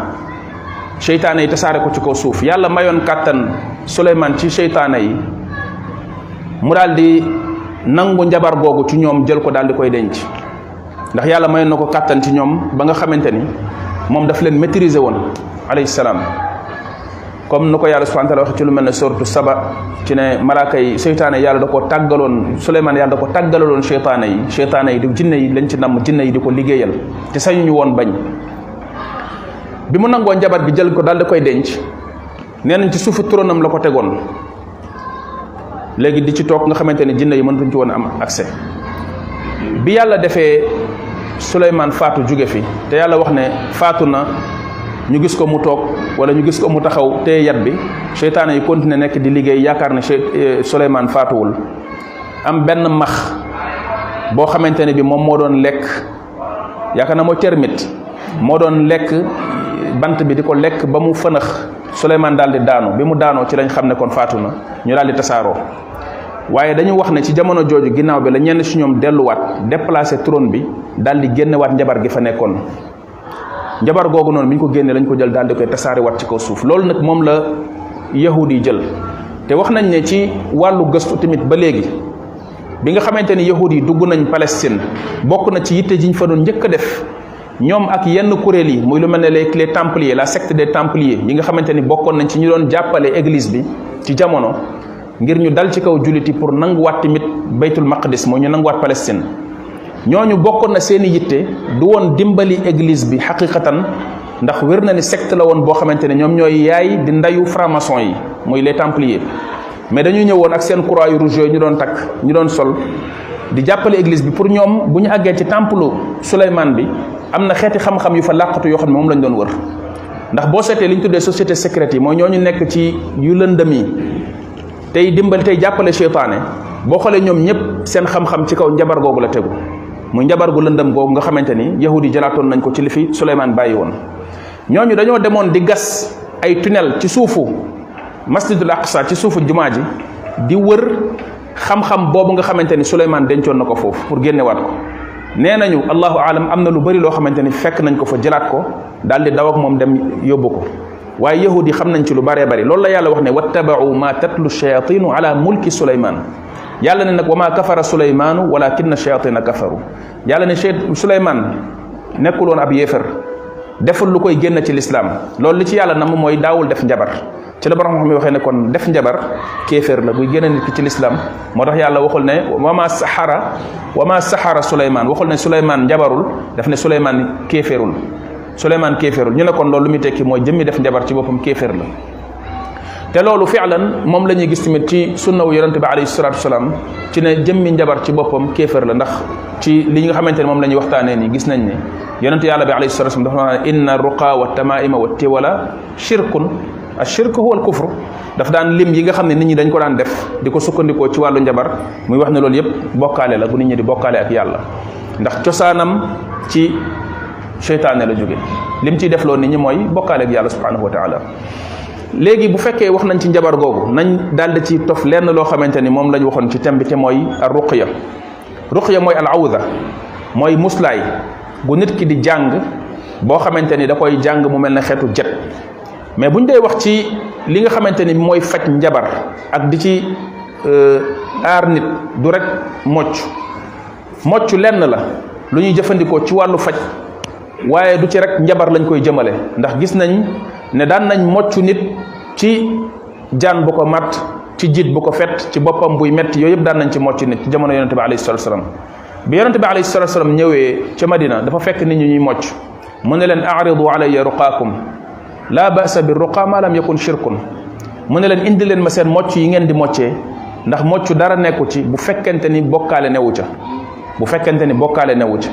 seytaane yi tasaare ko ci kaw suuf yàlla mayoon kàttan Suleymaan ci seytaane yi mu daal di nangu njabar googu ci ñoom jël ko daal di koy denc ndax yàlla mayoon na ko kàttan ci ñoom ba nga xamante ni moom daf leen maîtriser woon alayhi salaam comme nu ko yàlla subhanahu wa taala waxe ci lu mel ne sortu saba ci ne malaaka yi seytaane yàlla da ko tàggaloon Suleymaan yàlla da ko tàggalaloon seytaane yi seytaane yi di jinne yi lañ ci namm jinne yi di ko liggéeyal te sañuñu woon bañ bi mu nangoo njabar bi jël ko daal di koy denc nee nañ ci suufu turonam la ko tegoon léegi di ci toog nga xamante ne jinne yi mënatuñ ci woon am accès bi yàlla defee Souleymane faatu jóge fi te yàlla wax ne faatu na ñu gis ko mu toog wala ñu gis ko mu taxaw te yat bi seytaane yi continué nekk di liggéey yaakaar ne eh, Souleymane faatuwul am benn max boo xamante ne bi moom moo doon lekk yaakaar na mooy termite moo doon lekk bant bi di ko lekk ba mu fënax Souleymane daal di daanu bi mu daanoo ci lañ xam ne kon faatu na ñu daal di tasaaroo waaye dañu wax ne ci jamono jooju ginnaaw bi la ñenn ci ñoom delluwaat déplacé trône bi daal di génnewaat njabar gi fa nekkoon njabar googu noonu bi ñu ko génnee lañ ko jël daal di koy tasaariwaat ci kaw suuf loolu nag moom la yahud yi jël te wax nañ ne ci wàllu gëstu tamit ba léegi bi nga xamante ni yahud yi dugg nañ Palestine bokk na ci yitte jiñ fa doon njëkk a def ñoom ak yenn kuréel yi muy lu mel ne les les templiers la secte des templiers yi nga xamante ni bokkoon nañ ci ñu doon jàppale église bi ci jamono ngir ñu dal ci kaw julliti pour nanguwaat tamit baytul maqdis mooy ñu nanguwaat Palestine ñooñu bokkoon na seen i yitte du woon dimbali église bi xaqiqatan ndax wér na ni secte la woon boo xamante ne ñoom ñooy yaay di ndayu franc-maçon yi muy les templiers mais dañu ñëwoon ak seen croix rouge yooyu ñu doon takk ñu doon sol di jàppale église bi pour ñoom bu ñu àggee ci temple Souleymane bi am na xeeti xam-xam yu fa làqatu yoo xam ne moom lañ doon wër ndax boo seetee li ñu tuddee société secrète yi mooy ñooñu nekk ci yu lëndëm yi tey dimbal tey jàppale seytaane boo xoolee ñoom ñëpp seen xam-xam ci kaw njabar googu la tegu muy njabar gu lëndëm googu nga xamante ni yahudi jëlaatoon nañ ko ci li fi Souleymane bàyyi woon ñooñu dañoo demoon di gas ay tunnel ci suufu masjidul aqsa ci suufu jumaa ji di wër xam-xam boobu nga xamante ni Souleymane dencoon na ko foofu pour génnewaat ko nee nañu allahu alam am na lu bari loo xamante ni fekk nañ ko fa jëlaat ko daal di daw ak moom dem yóbbu ko waaye yahud yi xam nañ ci lu baree bari loolu la yàlla wax ne wattabau ma tatlu shayatinu ala mulki Souleymane yàlla ne nag wa ma kafara Souleymanu walakinna shayatina kafaru yàlla ne Cheikh Souleymane nekkul woon ab yéefar deful lu koy génn ci lislaam loolu li ci yàlla nam mooy daawul def njabar ci la borom xam mi waxee ne kon def njabar kéeféer la buy génne nit ki ci lislaam moo tax yàlla waxul ne wama saxara wama saxara Souleymane waxul ne Souleymane njabarul daf ne Souleymane kéeféerul Souleymane kéeféerul ñu ne kon loolu lu muy tekki mooy jëmmi def njabar ci boppam kéeféer la te loolu fi'lan moom la ñuy gis tamit ci sunna wu yonente bi alayhi salaatu wasalaam ci ne jëmmi njabar ci boppam kéefër la ndax ci li nga xamante ne moom la ñuy waxtaanee nii gis nañ ne yonente yàlla bi alayhi salaatu wasalaam dafa naan inna ruqa wa tamaima wa tiwala shirkun ashirku huwa al kufru daf daan lim yi nga xam ne nit ñi dañ ko daan def di ko sukkandikoo ci wàllu njabar muy wax ne loolu yëpp bokkaale la bu nit ñi di bokkaale ak yàlla ndax cosaanam ci seytaane la jóge lim ciy defloo nit ñi mooy bokkaale ak yàlla subhanahu wa taala léegi bu fekkee wax nañ ci njabar googu nañ daldi ci tof lenn loo xamante ni moom lañ waxoon ci thème bi te mooy ruqya ruqya mooy al awda mooy muslaay gu nit ki di jàng boo xamante ni da koy jàng mu mel ne xeetu jet mais buñ dee wax ci li nga xamante ni mooy faj njabar ak di ci euh, aar nit du rek mocc mocc lenn la lu ñuy jëfandikoo ci wàllu faj waaye du ci rek njabar lañ koy jëmale ndax gis nañ ne daan nañ mocc nit ci jaan bu ko mat ci jiit bu ko fet ci boppam buy metti yooyu yëpp daan nañ ci mocc nit ci jamono yonente bi alayhi salatu wasalam bi yonente bi alayhi salatu wasalam ñëwee ca madina dafa fekk nit ñi ñuy mocc mu ne leen aridu alayya ruqaakum laa basa bi ruqa ma lam yakun shirkun mu ne leen indi leen ma seen mocc yi ngeen di moccee ndax mocc dara nekku ci bu fekkente ni bokkaale newu ca bu fekkente ni bokkaale newu ci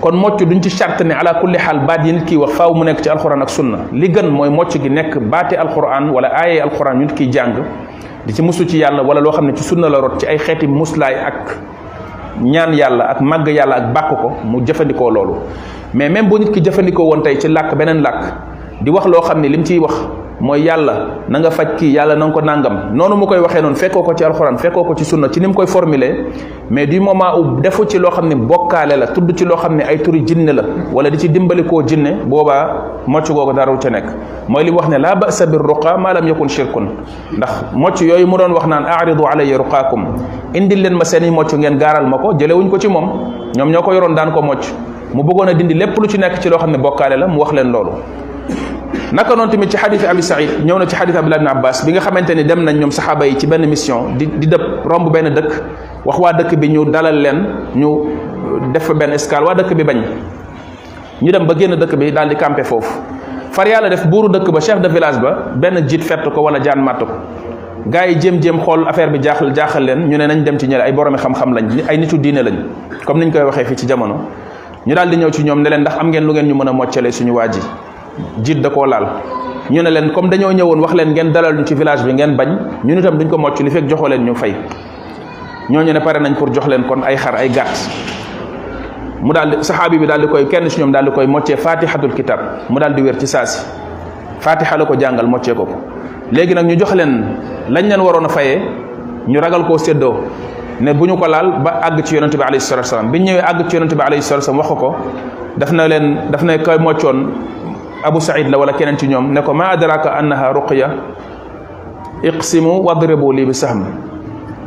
kon mocc duñ ci charte ne ala kulli xaal baat yi nit kiy wax faaw mu nekk ci alxuraan ak sunna li gën mooy mocc gi nekk baati alxuraan wala aayee alxuraan yu nit kiy jàng di ci musu ci yàlla wala loo xam ne ci sunna la rot ci ay xeeti muslaay ak ñaan yàlla ak màgg yàlla ak bàkk ko mu jëfandikoo loolu mais même bu nit ki jëfandikoo woon tey ci làkk beneen làkk di wax loo xam ne li mu ciy wax mooy yàlla na nga faj kii yàlla na nga ko nàngam noonu mu koy waxee noonu fekkoo ko ci alxuraan fekkoo ko ci sunna ci ni mu koy formuler mais du moment où defu ci loo xam ne bokkaale la tudd ci loo xam ne ay turi jinne la wala di ci dimbali koo jinne boobaa mocc googu dara ca nekk mooy li wax ne laa ba'sa bir ruqa maa lam yakun shirkun ndax mocc yooyu mu doon wax naan aaridu alayya ruqaakum indil leen ma seeni mocc ngeen gaaral ma ko jëlewuñ ko ci moom ñoom ñoo ko yoroon daan ko mocc mu bëggoon a dindi lépp lu ci nekk ci loo xam ne bokkaale la mu wax leen loolu naka noonu tamit ci xadis abi saïd ñëw na ci xadis abdullah ibn abbas bi nga xamante ni dem nañ ñoom saxaaba yi ci benn mission di di dëpp romb benn dëkk wax waa dëkk bi ñu dalal leen ñu def fa benn escale waa dëkk bi bañ ñu dem ba génn dëkk bi daal di campé foofu far yàlla def buuru dëkk ba chef de village ba benn jiit fett ko wala jaan màtt ko gaa yi jéem-jéem xool affaire bi jaaxal jaaxal leen ñu ne nañ dem ci ñële ay boromi xam-xam lañ ay nitu diine lañ comme niñ koy waxee fii ci jamono ñu daal di ñëw ci ñoom ne leen ndax am ngeen lu ngeen ñu mën a moccale suñu waa ji jiit da koo laal ñu ne leen comme dañoo ñëwoon wax leen ngeen dalal ñu ci village bi ngeen bañ ñun itam duñ ko mocc li fekk joxoo leen ñu fay ñooñu ne pare nañ pour jox leen kon ay xar ay gàtt mu daal di saxaabi bi daal di koy kenn si ñoom daal di koy moccee faatixatul kitab mu daal di wér ci saasi faatixa la ko jàngal moccee ko ko léegi nag ñu jox leen lañ leen waroon a fayee ñu ragal koo séddoo ne bu ñu ko laal ba àgg ci yonente bi alayhi salatu wasalaam bi ñu ñëwee àgg ci yonente bi alayhi salatu wasalaam wax ko daf na leen daf na koy moccoon abu saïd la wala keneen ci ñoom ne ko ma adraka annaha ruqya iqsimu wadribu li bi sahm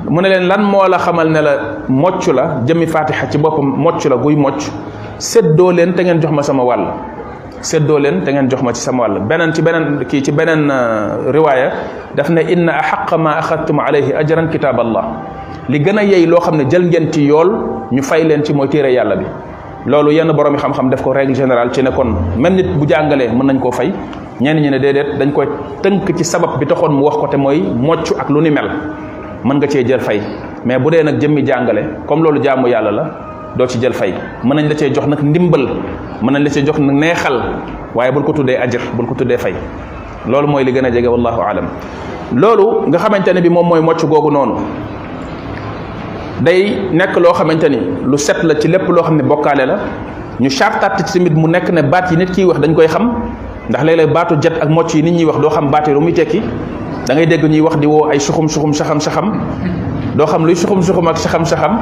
mu ne leen lan moo la xamal ne la mocc la jëmi fatiha ci boppam mocc la guy mocc séddoo leen te ngeen jox ma sama wàll seddoo leen te ngeen jox ma ci sama wàll beneen ci beneen kii ci beneen euh, riwaaya daf ne inna axaqa ma axadtum alayhi ajran kitaab allah li gën a yey loo xam ne jël ngeen ci yool ñu fay leen ci mooy téere yàlla bi loolu yenn borom yi xam-xam def ko règle générale ci ne kon même nit bu jàngalee mën nañ koo fay ñenn ñi ne déedéet dañ koy tënk ci sabab bi taxoon mu wax ko te mooy mocc ak lu ni mel mën nga cee jël fay mais bu dee nag jëmmi jàngale comme loolu jaamu yàlla la doo ci jël fay mën nañ la cee jox nag ndimbal mën nañ la cee jox nag neexal waaye bul ko tuddee ajr bul ko tuddee fay loolu mooy li gën a jege wallahu alam loolu nga xamante ne bi moom mooy mocc googu noonu day nekk loo xamante ni lu set la ci lépp loo xam ne bokkaale la ñu chartat ci tamit mu nekk ne baat yi nit kiy wax dañ koy xam ndax léeg-léeg baatu jat ak mocc yi nit ñuy wax doo xam baate lu muy tekki da ngay dégg ñuy wax di woo ay suxum suxum saxam saxam doo xam luy suxum suxum ak saxam saxam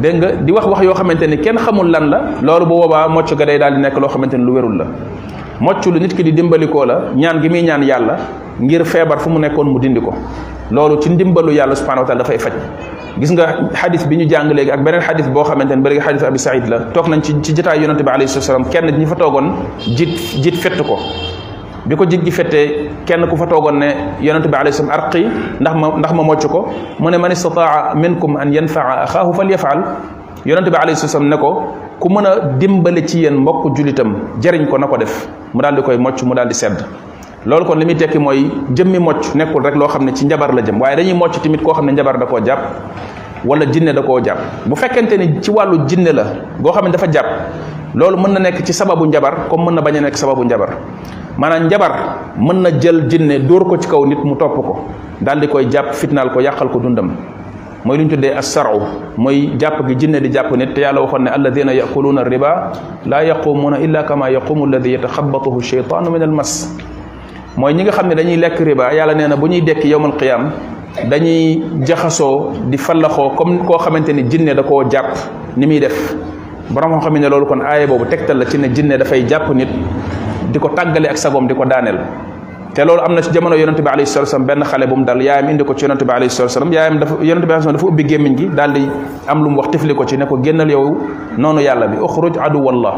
dégg nga di wax wax yoo xamante ni kenn xamul lan la loolu bu boobaa mocc ga day daal di nekk loo xamante ni lu wérul la mocc lu nit ki di dimbalikoo la ñaan gi muy ñaan yàlla ngir feebar fu mu nekkoon mu dindi ko loolu ci ndimbalu yàlla subhanahu wa taala dafay faj gis nga xadis bi ñu jàng léegi ak beneen xadis boo xamante ne ba léegi xadis abi saïd la toog nañ ci ci jotaay yonante bi alayhi salaam kenn ñi fa toogoon jiit jiit fett ko bi ko jiit gi fettee kenn ku fa toogoon ne yonante bi alayhi salaam arqi ndax ma ndax ma mocc ko mu ne man istataa minkum an yanfaa axaahu fal yafaal yonante bi alayhi salaam ne ko ku mën a dimbale ci yéen mbokk julitam jariñ ko na ko def mu daal di koy mocc mu daal di sedd loolu kon li muy tekki mooy jëmmi mocc nekkul rek loo xam ne ci njabar la jëm waaye dañuy mocc tamit koo xam ne njabar da koo jàpp wala jinne da koo jàpp bu fekkente ni ci wàllu jinne la goo xam ne dafa jàpp loolu mën na nekk ci sababu njabar comme mën na bañ a nekk sababu njabar maanaam njabar mën na jël jinne dóor ko ci kaw nit mu topp ko daal di koy jàpp fitnaal ko yàqal ko dundam mooy lu ñu tuddee assaru mooy jàpp gi jinne di jàpp nit te yàlla waxoon ne alladina yakuluuna riba laa yaqumuuna illa kama yaqumu alladi yataxabatuhu sheytaanu min al mas mooy ñi nga xam ne dañuy lekk riba yàlla nee na bu ñuy dekk yowmal qiyaam dañuy jaxasoo di fallaxoo comme koo xamante ni jinne da koo jàpp ni muy def borom moo xam ne loolu kon aaya boobu tegtal la ci ne jinne dafay jàpp nit di ko tàggale ak sagoom di ko daaneel te loolu am na ci jamono yonente bi alayhi salatu wasallam benn xale bu mu dal yaayam indi ko ci yonente bi alayhi salatu wasallam yaayam dafa yonente bi alayhi dafa ubbi gémmiñ gi daal di am lu mu wax tifli ko ci ne ko génnal yow noonu yàlla bi uxruj adu wallah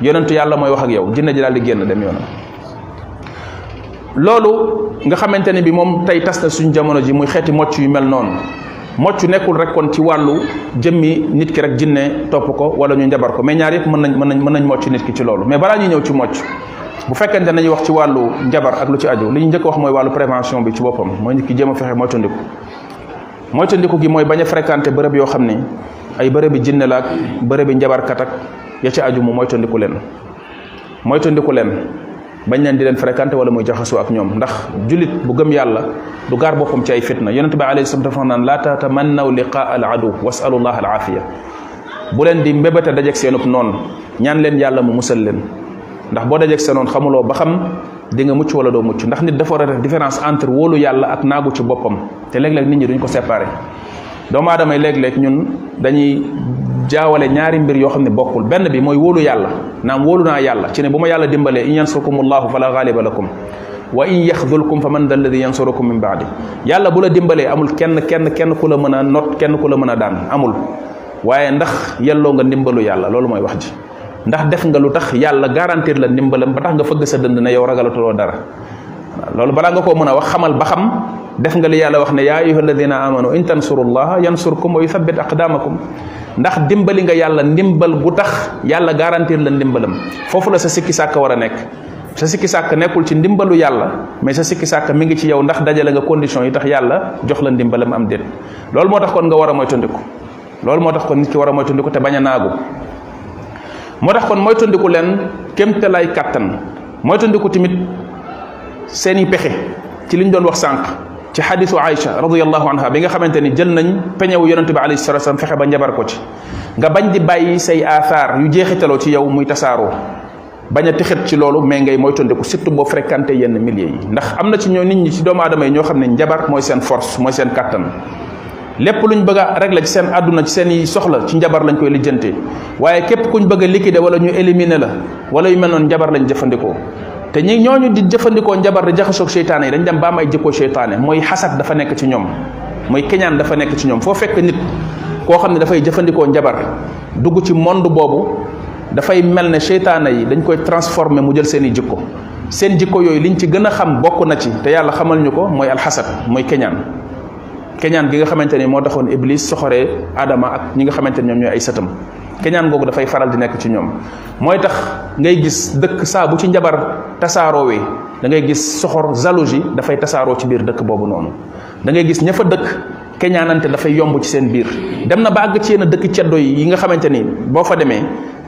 yonentu yàlla mooy wax ak yow jinne ji daal di génn dem yoonam loolu nga xamante ne bi moom tey tas na suñu jamono ji muy xeeti mocc yu mel noonu mocc nekkul rek kon ci wàllu jëmmi nit ki rek jinne topp ko wala ñu njabar ko mais ñaar yëpp mën nañ mën nañ mën nañ mocc nit ki ci loolu mais balaa ñuy ñëw ci mocc bu fekkente ne nañu wax ci wàllu njabar ak lu ci aju li ñu njëkk wax mooy wàllu prévention bi ci boppam mooy nit ki jéem a fexe moytandiku moytandiku gi mooy bañ a fréquenté bërëb yoo xam ni ay bërëb bi jinne la ak bërëb bi njabarkat ak ya ci aju mu moytandiku leen moytandiku leen bañ leen di leen fréquenté wala muy jaxasoo ak ñoom ndax jullit bu gëm yàlla du gaar boppam ci ay fitna yonente bi alayhi salaam dafa naan laa tatamannaw liqaa al adu wasalu llah al aafiya bu leen di mbébét a dajeeg seenub noon ñaan leen yàlla mu musal leen ndax boo dajeeg sa noon xamuloo ba xam di nga mucc wala doo mucc ndax nit dafa war a def différence entre wóolu yàlla ak naagu ci boppam te léeg-léeg nit ñi duñ ko séparé doomu aadama yi léeg-léeg ñun dañuy jaawale ñaari mbir yoo xam ne bokkul benn bi mooy wóolu yàlla naam wóolu naa yàlla ci ne bu ma yàlla dimbalee in yansurkum allahu fala ghaliba lakum wa in yaxdulkum fa man da alladi yansurukum min baadi yàlla bu la dimbalee amul kenn kenn kenn ku la mën a not kenn ku la mën a daan amul waaye ndax yelloo nga ndimbalu yàlla loolu mooy wax ji ndax def nga lu tax yàlla garantir la ndimbalam ba tax nga fëgg sa dënd ne yow ragalatuloo dara loolu balaa nga koo mën a wax xamal ba xam def nga li yàlla wax ne yaa ayuha alladina amanu in tansurullaha yansurkum wa yuthabbit aqdamakum ndax dimbali nga yàlla ndimbal gu tax yàlla garantir la ndimbalam foofu la sa sikki sàkk war a nekk sa sikki sàkk nekkul ci ndimbalu yàlla mais sa sikki sàkk mi ngi ci yow ndax dajale nga condition yi tax yàlla jox la ndimbalam am déet loolu moo tax kon nga war a moytandiku loolu moo tax kon nit ki war a moytandiku te bañ a naagu moo tax kon moytandiku leen kémte lay kàttan moytandiku tamit seeni pexe ci liñ doon wax sànq ci xadisu Aïcha radiyallahu anha bi nga xamante ni jël nañ peñewu yonent bi alayhi salatu wasallam fexe ba njabar ko ci nga bañ di bàyyi say athar yu jeexitaloo ci yow muy tasaaroo bañ a texet ci loolu mais ngay moytandiku surtout boo fréquenté yenn milieu yi ndax am na ci ñoo nit ñi ci doomu aadama yi ñoo xam ne njabar mooy seen force mooy seen kàttan lépp luñ bëgg a régler ci seen àdduna ci seen yi soxla ci njabar lañ koy lijjante waaye képp kuñ bëgg a liquider wala ñu éliminer la wala yu mel noonu njabar lañ jëfandikoo te ñi ñooñu di jëfandikoo njabar di jaxasoog seytaane yi dañ dem ba am ay jëkkoo seytaane mooy xasat dafa nekk ci ñoom mooy keñaan dafa nekk ci ñoom foo fekk nit koo xam ne dafay jëfandikoo njabar dugg ci monde boobu dafay mel ne seytaane yi dañ koy transformer mu jël seen i jikko seen jikko yooyu liñ ci gën a xam bokk na ci te yàlla xamal ñu ko mooy alxasad mooy keñaan keñaan gi nga xamante ni moo taxoon iblis soxoree aadama ak ñi nga xamante ni ñoom ñooy ay sëtam keñaan googu dafay faral di nekk ci ñoom mooy tax ngay gis dëkk saa bu ci njabar tasaaroowee da ngay gis soxor jalousie dafay tasaaroo ci biir dëkk boobu noonu da ngay gis ña fa dëkk keñaanante dafay yomb ci seen biir dem na ba àgg ci yenn dëkk ceddo yi yi nga xamante ni boo fa demee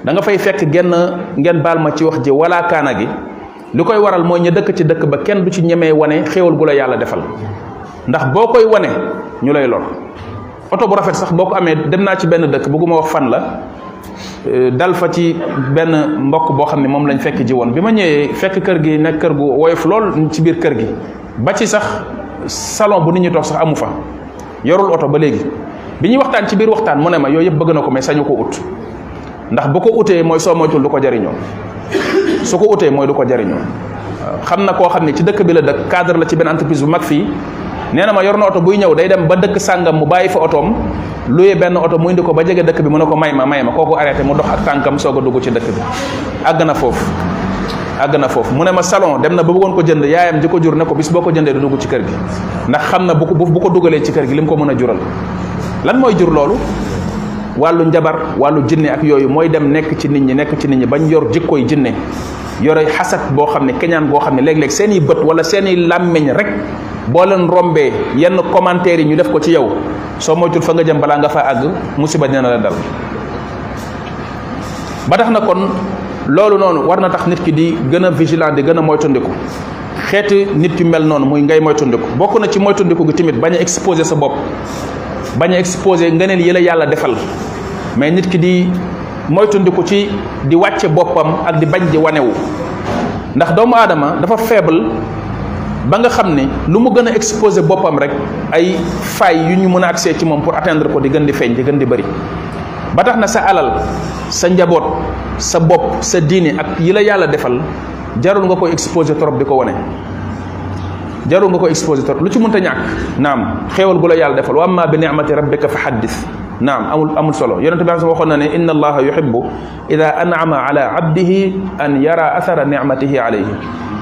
da nga fay fekk genn ngeen baal ma ci wax ji wala kaana gi li koy waral mooy ña dëkk ci dëkk ba kenn du ci ñemee wane xéewal gu la yàlla defal ndax boo koy wane ñu lay lor oto bu rafet sax boo ko amee dem naa ci benn dëkk bëgguma wax fan la euh, dal fa ci benn mbokk boo xam ne moom lañ fekk ji woon bi ma ñëwee fekk kër gi nekk kër gu woyof lool ci biir kër gi ba ci sax salon bu nit ñi toog sax amu fa yorul oto ba léegi bi ñuy waxtaan ci biir waxtaan mu ne ma yooyu yëpp bëgg na ko mais sañu ko ut ndax bu ko utee mooy soo moytul du ko jariñoo su ko utee mooy du ko jariñoo xam na koo xam ne ci dëkk bi la dëkk cadre la ci benn entreprise bu mag fii nee na ma yor na oto buy ñëw day dem ba dëkk sàngam mu bàyyi fa otoom luye benn oto mu indi ko ba jege dëkk bi mu ne ko may ma may ma kooku arrêté mu dox ak tànkam soog a dugg ci dëkk bi àgg na foofu àgg na foofu mu ne ma salon dem na ba bëggoon ko jënd yaayam ji ko jur ne ko bis boo ko jëndee du dugg ci kër gi ndax xam na bu ko bu ko dugalee ci kër gi li mu ko mën a jural lan mooy jur loolu wàllu njabar wàllu jinne ak yooyu mooy dem nekk ci nit ñi nekk ci nit ñi bañ yor jikkooy jinne yore xasat boo xam ne keñaan goo xam ne léeg-léeg seen i bët wala seen i làmmiñ rek boo leen rombee yenn commentaires yi ñu def ko ci yow soo moytul fa nga jëm balaa nga fa àgg musiba dina la dal ba tax na kon loolu noonu war na tax nit ki di gën a vigilant di gën a moytandiku xeeti nit yu mel noonu muy ngay moytandiku bokk na ci moytandiku gi tamit bañ a exposer sa bopp bañ a exposer ngëneel yi la yàlla defal mais nit ki di moytandiku ci di wàcce boppam ak di bañ di wanewu ndax doomu aadama dafa faible ba nga xam ne lu mu gën a exposer boppam rek ay failles yu ñu mën a accès ci moom pour atteindre ko di gën di feeñ di gën di bëri ba tax na sa alal sa njaboot sa bopp sa diine ak yi la yàlla defal jarul nga ko exposé trop di ko wane jarul nga ko exposé trop lu ci mënta ñàkk naam xéewal gu la yàlla defal wa amma bi ni'mati rabbika fa haddith naam amul amul solo yonent bi sama waxoon na ne inna allaha yuhibbu ida an'ama ala abdihi an yara athara ni'matihi alayhi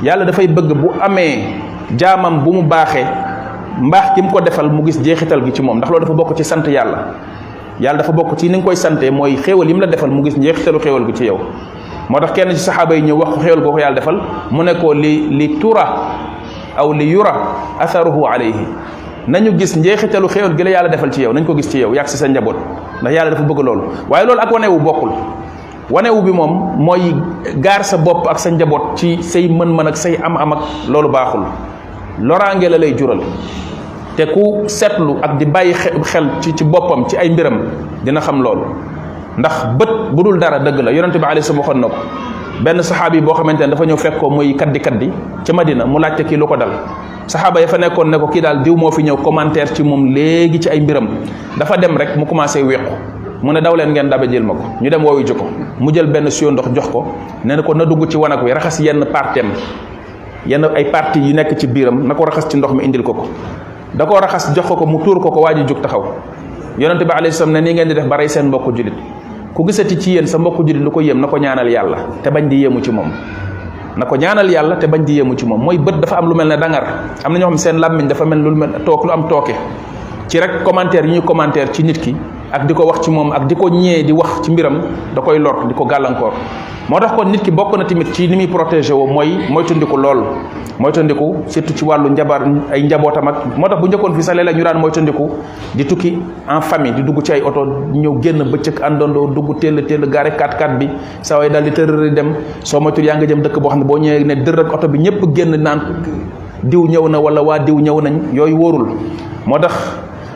yàlla dafay bëgg bu amee jaamam bu mu baaxee mbaax gi mu ko defal mu gis jeexital gi ci moom ndax loolu dafa bokk ci sant yàlla yàlla dafa bokk ci ni nga koy sante mooy xéewal yi mu la defal mu gis njeexitalu xéewal gu ci yow moo tax kenn ci saxaaba yi ñëw wax ko xéewal goo ko yàlla defal mu ne ko li li tura aw li yura atharuhu alayhi nañu gis njeexitalu xéewal gi la yàlla defal ci yow nañ ko gis ci yow yàgg si sa njaboot ndax yàlla dafa bëgg loolu waaye loolu ak wane wu bokkul wanewu bi moom mooy gaar sa bopp ak sa njaboot ci say mën-mën ak say am-am ak loolu baaxul loraange la lay jural te ku seetlu ak di bàyyi xel ci ci boppam ci ay mbiram dina xam loolu ndax bët bu dul dara dëgg la yonente bi alayhi salaam waxoon na ko benn saxaabi boo xamante ne dafa ñëw fekk ko muy kaddi kaddi ci Madina mu laajte kii lu ko dal saxaaba ya fa nekkoon ne ko kii daal diw moo fi ñëw commentaire ci moom léegi ci ay mbiram dafa dem rek mu commencé wéqu mu ne daw leen ngeen dabe jël ma ko ñu dem woowu ji ko mu jël benn siyo ndox jox ko ne na ko na dugg ci wanag wi raxas yenn partem yenn ay parti yi nekk ci biiram na ko raxas ci ndox mi indil ko ko da koo raxas jox ko ko mu tuur ko ko waa ji jóg taxaw yonente bi alayhi salaam ne nii ngeen di def ba rey seen mbokku julit ku gisati ci yéen sa mbokku julit lu ko yéem na ko ñaanal yàlla te bañ di yéemu ci moom na ko ñaanal yàlla te bañ di yéemu ci moom mooy bët dafa am lu mel ne dangar am na ñoo xam seen làmmiñ dafa mel lu mel toog lu am tooke ci rek commentaire yi ñu commentaire ci nit ki ak di ko wax ci moom ak di ko ñee di wax ci mbiram da koy lor di ko gàllankoor moo tax kon nit ki bokk na tamit ci ni muy protégé woo mooy moytundiku lool moytandiku surtout ci wàllu njabar ay njabootam ak moo tax bu njëkkoon fi sax léeg-léeg ñu daan moytandiku di tukki en famille di dugg ci ay oto ñëw génn bëccëg àndandoo dugg teel teel gaare 4x4 bi saa waay daal di tërëri dem soo moytul yaa nga jëm dëkk boo xam ne boo ñëwee ne dër ak oto bi ñëpp génn naan diw ñëw na wala waa diw ñëw nañ yooyu wóorul moo tax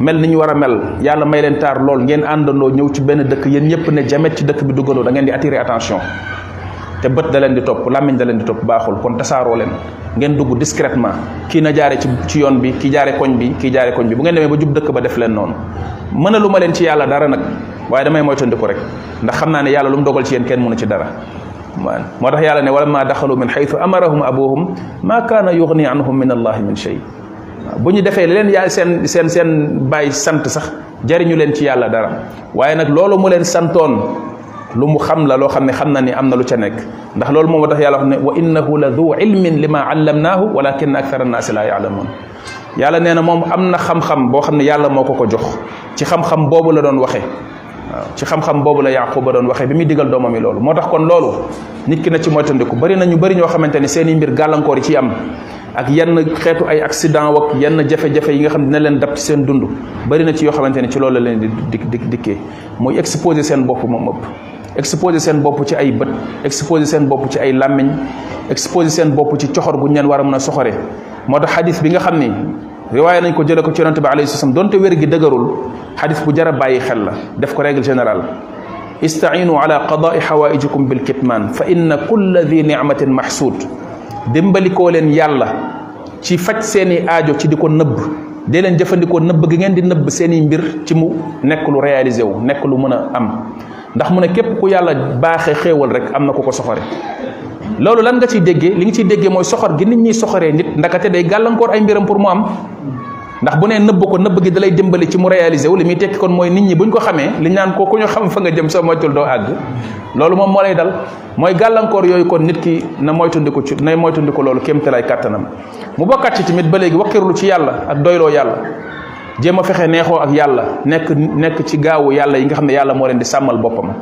mel ni ñu war a mel yàlla may leen taar lool ngeen àndandoo ñëw ci benn dëkk yéen ñëpp ne jamet ci dëkk bi duggandoo da ngeen di attirer attention te bët da leen di topp làmmiñ da leen di topp baaxul kon tasaaroo leen ngeen dugg discrètement kii na jaare ci ci yoon bi kii jaare koñ bi kii jaare koñ bi bu ngeen demee ba jub dëkk ba def leen noonu mën a lu ma leen ci yàlla dara nag waaye damay moytandiku rek ndax xam naa ne yàlla lu mu dogal ci yéen kenn mënu ci dara maan moo tax yàlla ne wala ma daxalu min xaytu amarahum abuhum ma kaana yugni anhum min allahi min shay bu ñu defee leen yaa seen seen seen bàyyi sant sax jariñu leen ci yàlla dara waaye nag loolu mu leen santoon lu mu xam la loo xam ne xam na ni am na lu ca nekk ndax loolu moom moo tax yàlla wax ne wa innahu la du ilmin lima allamnaahu walakin akthara annaasi laa yaalamuun yàlla nee na moom am na xam-xam boo xam ne yàlla moo ko ko jox ci xam-xam boobu la doon waxee ci xam-xam boobu la Yaquba doon waxee bi muy digal doomam yi loolu moo tax kon loolu nit ki na ci moytandiku bari na ñu bari ñoo xamante ni seen i mbir gàllankoor yi ci am ak yenn xeetu ay accident wak yenn jafe-jafe yi nga xam dina leen dab ci seen dund bari na ci yoo xamante ni ci loolu la leen di di di dikkee muy exposer seen bopp moom ëpp exposer seen bopp ci ay bët exposer seen bopp ci ay làmmiñ exposer seen bopp ci coxor gu ñu leen war a mën a soxoree moo tax xadis bi nga xam ni riwaaya nañ ko jële ko ci yonente bi alayhi salaam donte wér gi dëgërul xadis bu jara bàyyi xel la def ko règle générale istainu ala qadaai xawaijikum bil kitman fa inna kulla di nicmatin maxsuud dimbalikoo leen yàlla ci faj seeni aajo ci di ko nëbb dee leen jëfandikoo nëbb gi ngeen di nëbb seeni mbir ci mu nekk lu réalisé wu nekk lu mën a am ndax mu ne képp ku yàlla baaxee xéewal rek am na ku ko soxore loolu lan nga ciy déggee li nga ciy déggee mooy soxor gi nit ñiy soxoree nit ndakate day gàllankoor ay mbiram pour mu am ndax bu nee nëbb ko nëbb gi dalay dimbali ci mu réaliser wu li muy tekki kon mooy nit ñi buñ ko xamee li naan ko ku ñu xam fa nga jëm sa moytul doo àgg loolu moom moo lay dal mooy gàllankoor yooyu kon nit ki na moytundiku ci na moytundiku loolu kéemtalaay kàttanam mu bokkaat ci tamit ba léegi wakkirlu ci yàlla ak doyloo yàlla jéem a fexe neexoo ak yàlla nekk nekk ci gaawu yàlla yi nga xam ne yàlla moo leen di sàmmal boppam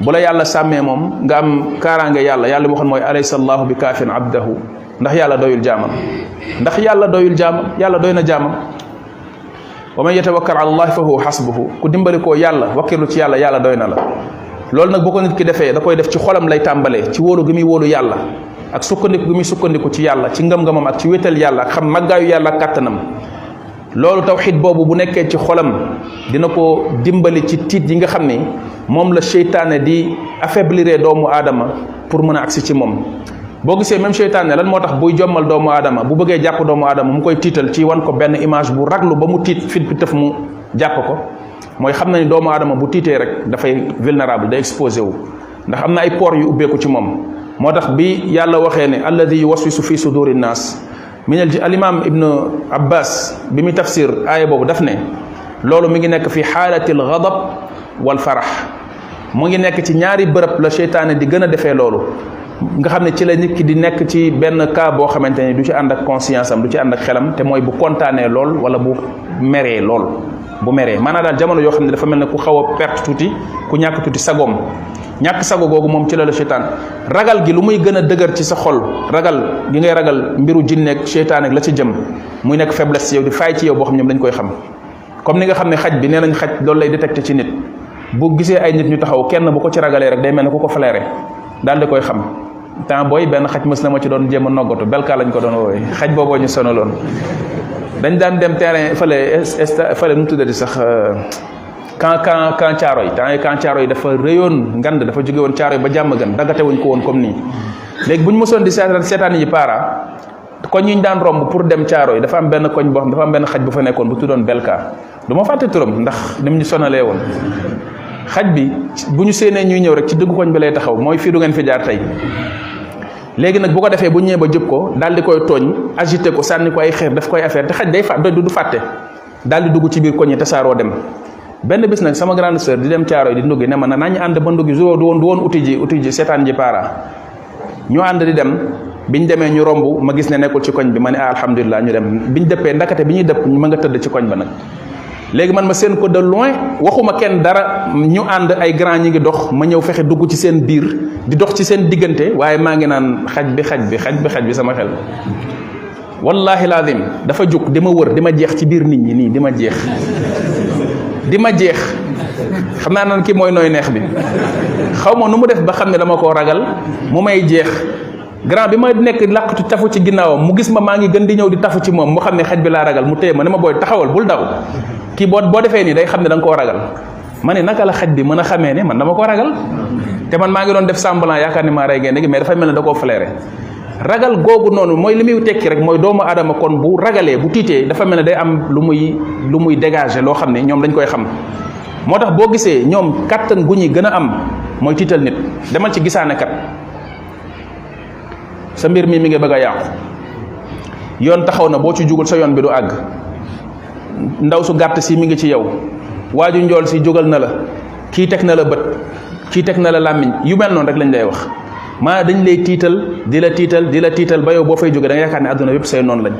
bu la yàlla sàmmee moom nga am kaaraange yàlla yàlla moo xam mooy alaysa allahu bi kaafin abdahu ndax yàlla doyul jaamam ndax yàlla doyul jaamam yàlla doy na jaamam wa man yatawakkal ala allahi fa huwa xasbuhu ku dimbali koo yàlla wakkirlu ci yàlla yàlla doy na la loolu nag boo ko nit ki defee da koy def ci xolam lay tàmbalee ci wóolu gi muy wóolu yàlla ak sukkandiku gi muy sukkandiku ci yàlla ci ngëm-ngëmam ak ci wéetal yàlla ak xam màggaayu yàlla ak kàttanam loolu tawxid boobu bu nekkee ci xolam dina ko dimbali ci tiit yi nga xam ni moom la seytaane di affaiblir doomu aadama pour mën a agsi ci moom boo gisee même seytaane lan moo tax buy jommal doomu aadama bu bëggee jàpp doomu aadama mu koy tiital ci wan ko benn image bu raglu ba mu tiit fit bi tëf mu jàpp ko mooy xam na ni doomu aadama bu tiitee rek dafay vulnérable day exposé wu ndax am na ay port yu ubbeeku ci moom moo tax bi yàlla waxee ne alladi yuwaswisu fi suduri naas mi ne ci alimaam ibnu abbas bi muy tafsir aaya boobu daf ne loolu mi ngi nekk fi xaalati al gadab wal farax mu ngi nekk ci ñaari bërëb la seytaane di gën a defee loolu nga xam ne ci la nit ki di nekk ci benn cas boo xamante ni du ci ànd ak conscience am du ci ànd ak xelam te mooy bu kontaanee lool wala bu meree lool bu meree maanaam daal jamono yoo xam ne dafa mel ne ku xaw a perte tuuti ku ñàkk tuuti sagoom ñàkk sago googu moom ci la la seytaan ragal gi lu muy gën a dëgër ci sa xol ragal gi ngay ragal mbiru jinneeg seytaan ak la ci jëm muy nekk faiblesse ci yow di faay ci yow boo xam ñoom dañ koy xam comme ni nga xam ne xaj bi nee nañ xaj loolu lay détecté ci nit bu gisee ay nit ñu taxaw kenn bu ko ci ragalee rek day mel ne ku ko flairé daal di koy xam temps booy benn xaj mës na ma ci doon jéem a noggatu belka lañ ko doon woowee xaj booboo ñu sonaloon dañ daan dem terrain fële est fële nu mu tuddati sax kan kan kan caaro yi temps yi kan caaro yi dafa rëyoon ngand dafa jóge woon caaro yi ba jàmm gan daggate wuñ ko woon comme nii léegi bu ñu mosoon di seetaan seetaan yi para koñ yi ñu daan romb pour dem caaro yi dafa am benn koñ boo xam dafa am benn xaj bu fa nekkoon bu tuddoon Belka du ma fàtte turam ndax ni mu ñu sonalee woon xaj bi bu ñu séenee ñuy ñëw rek ci dëggu koñ bi lay taxaw mooy fii du ngeen fi jaar tey léegi nag bu ko defee bu ñëwee ba jub ko daal di koy tooñ agité ko sànni ko ay xeer daf koy affaire te xaj day fà du fàtte daal di dugg ci biir koñ yi tasaaroo dem benn bis nag sama grande sœur di dem caaro di nduggi ne ma na nañ ànd ba nduggi du woon du woon uti ji uti ji seetaan ji paara ñu ànd di dem bi ñu demee ñu romb ma gis ne nekkul ci koñ bi ma ne ah, alhamdulilah ñu dem bi ñu dëppee ndakate bi ñuy dëpp ma nga tëdd ci koñ ba nag léegi man ma seen ko de loin waxuma kenn dara ñu ànd ay grand ñi ngi dox ma ñëw fexe dugg ci seen biir di dox ci seen diggante waaye maa ngi naan xaj bi xaj bi xaj bi xaj bi sama xel wallahi lazim dafa juk dima wër dima jeex ci bir nit ñi ni dima jeex dima jeex xamna nan ki moy noy neex bi xawma numu def ba xamne dama ko ragal mu may jeex grand bima nek laqatu tafu ci ginaaw mu gis ma ma ngi gën di ñew di tafu ci mom mu xamne xaj bi la ragal mu tey ma ne ma taxawal bul daw ki bo bo defé ni day xamne dang ko ragal ma ne naka la xaj di mën a xamee ne man dama ko ragal te man maa ngi doon def semblant yaakaar ni maa rey gaynde gi mais dafay mel ne da koo flairé ragal googu noonu mooy li muy tekki rek mooy doomu aadama kon bu ragalee bu tiitee dafa mel ne day am lu muy lu muy dégager loo xam ne ñoom dañ koy xam moo tax boo gisee ñoom kàttan gu ñuy gën a am mooy tiital nit demal ci gisaanekat sa mbir mi mi ngi bëgg a yàqu yoon taxaw na boo ci jugul sa yoon bi du àgg ndaw su gàtt si mi ngi ci yow waaju njool si jógal na la kii teg na la bët kii teg na la làmmiñ yu mel noonu rek lañ lay wax maanaam dañ lay tiital di la tiital di la tiital ba yow boo fay jóge da nga yaakaar ne àdduna yépp say noonu lañ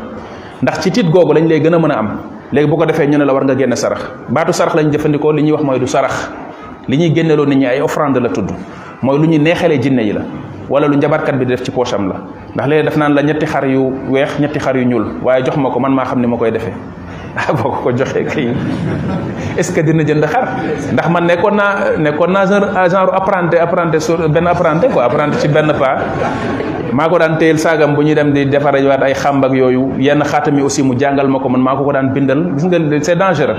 ndax ci tiit googu lañ lay gën a mën a am léegi bu ko defee ñu ne la war nga génne sarax baatu sarax lañ jëfandikoo li ñuy wax mooy du sarax li ñuy génneloo nit ñi ay offrande la tudd mooy lu ñuy neexalee jinne yi la wala lu njabarkat bi di def ci poosam la ndax léegi daf naan la ñetti xar yu weex ñetti xar yu ñuul waaye jox ma ko man maa xam ni ma koy defee boo ko ko joxee kay est ce que dina jënd xar ndax man nekkoon naa nekkoon naa genre genre apprenti apprenti sur benn apprenti quoi apprenti ci benn pas maa ko daan téyel saagam bu ñuy dem di defarawaat ay xàmb ak yooyu yenn xaatam yi aussi mu jàngal ma ko man maa ko ko daan bindal gis nga c'est dangereux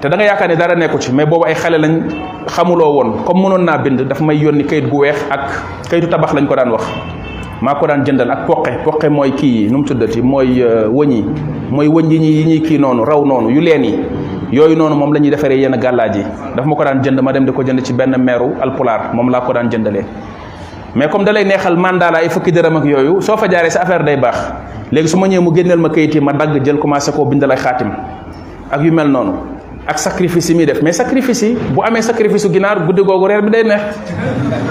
te da nga yaakaar ne dara nekku ci mais boobu ay xale lañ xamuloo woon comme mënoon naa bind daf may yónni kayit gu weex ak kayitu tabax lañ ko daan wax maa ko daan jëndal ak poqe poqe mooy kii yi nu mu tuddati mooy euh, wëñ yi mooy wëñ yi ñuy yi ñuy kii noonu raw noonu yu leen yi yooyu noonu moom la ñuy defaree yenn gàllaaj yi daf ma ko daan jënd ma dem di ko jënd ci benn meeru alpulaar moom laa ko daan jëndalee mais comme da lay neexal mandat la ay fukki dërëm ak yooyu soo fa jaaree sa affaire day baax léegi su ma ñëwee mu génneel ma kayit yi ma dagg jël commencé koo bindal ay xaatim ak yu mel noonu ak sacrifice yi muy def mais sacrifice yi bu amee sacrifice su ginaar guddi googu reer bi day neex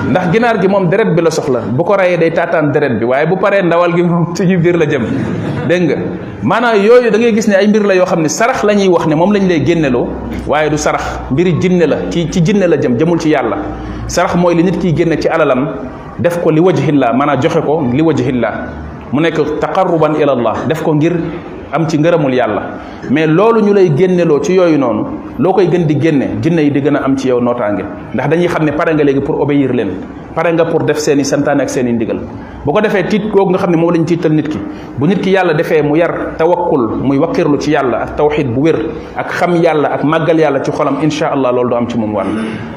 ndax ginaar gi moom deret bi la soxla bu ko rayee day taataan deret bi waaye bu paree ndawal gi moom suñu biir la jëm dégg nga maanaam yooyu da ngay gis ne ay mbir la yoo xam ne sarax la ñuy wax ne moom lañ lay génneloo waaye du sarax mbiri jinne la ci ci jinne la jëm jëmul ci yàlla sarax mooy li nit kiy génne ci alalam def ko li wajhillah maanaam joxe ko li wajhillah mu nekk taqarruban ila allah def ko ngir am ci ngërëmul yàlla mais loolu ñu lay génneloo ci yooyu noonu loo koy gën di génne jinne yi di gën a am ci yow nootaange ndax dañuy xam ne pare nga léegi pour obéir leen pare nga pour def seen i santaane ak seen i ndigal bu ko defee tiit googu nga xam ne moom lañ tiital nit ki bu nit ki yàlla defee mu yar tawakkul muy wakkirlu ci yàlla ak tawxid bu wér ak xam yàlla ak màggal yàlla ci xolam incha allah loolu du am ci moom wàll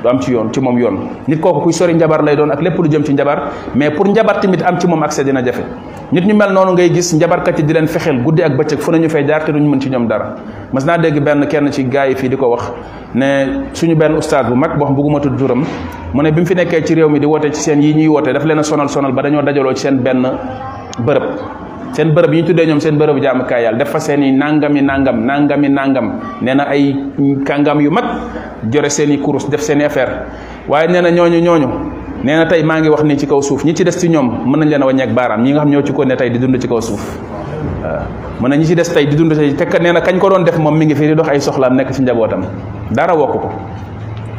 du am ci yoon ci moom yoon nit kooku kuy sori njabar lay doon ak lépp lu jëm ci njabar mais pour njabar tamit am ci moom accès dina jafe nit ñu mel noonu ngay gis njabarkat yi di leen fexeel guddi ak bëccëg fu nañu fay jaar te duñu mën ci ñoom dara mas naa dégg benn kenn ci gaa yi fii di ko wax ne suñu benn ustaas bu mag boo xam bëgguma tudd turam mu ne bi mu fi nekkee ci réew mi di woote ci seen yi ñuy woote daf leen a sonal sonal ba dañoo dajaloo ci seen benn bërëb seen bërëb yi ñu tuddee ñoom seen bërëbu jaamukaay yàlla def fa seen i nangami nangam nangami nangam nee na ay kàngam yu mag jore seen i kurus def seen i affaire waaye nee na ñooñu ñooñu nee na tey maa ngi wax nii ci kaw suuf ñi ci des ci ñoom mën nañ leen a wàññeek baaraam ñi nga xam ñoo ci ko ne tey di dund ci kaw suuf waaw mën na ñi ci des tey di dund tey te nee na kañ ko doon def moom mi ngi fi di dox ay soxlaam nekk ci njabootam dara wokk ko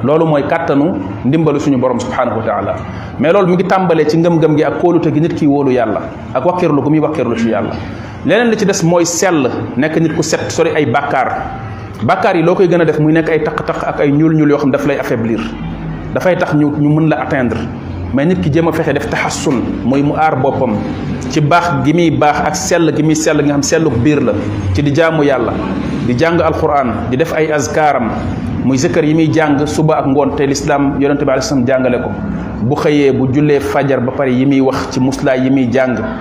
loolu mooy kàttanu ndimbalu suñu borom subhanahu wa taala mais loolu mi ngi tàmbalee ci ngëm-ngëm gi ak kóolute gi nit ki wóolu yàlla ak wakkirlu gu muy wakkirlu ci yàlla leneen li ci des mooy sell nekk nit ku set sori ay bàkkaar bàkkaar yi loo koy gën a def muy nekk ay taq-taq ak ay ñuul-ñuul yoo xam daf lay affaiblir dafay tax ñu ñu mën la atteindre mais nit ki jéem a fexe def taxassun mooy mu aar boppam ci baax gi muy baax ak sell gi muy sell nga xam sellu biir la ci di jaamu yàlla di jàng alquran di def ay azkaaram muy zëkkër yi muy jàng suba ak ngoon te lislaam yonente bi alayhi salaam jàngale ko bu xëyee bu jullee fajar ba pare yi muy wax ci muslaay yi muy jàng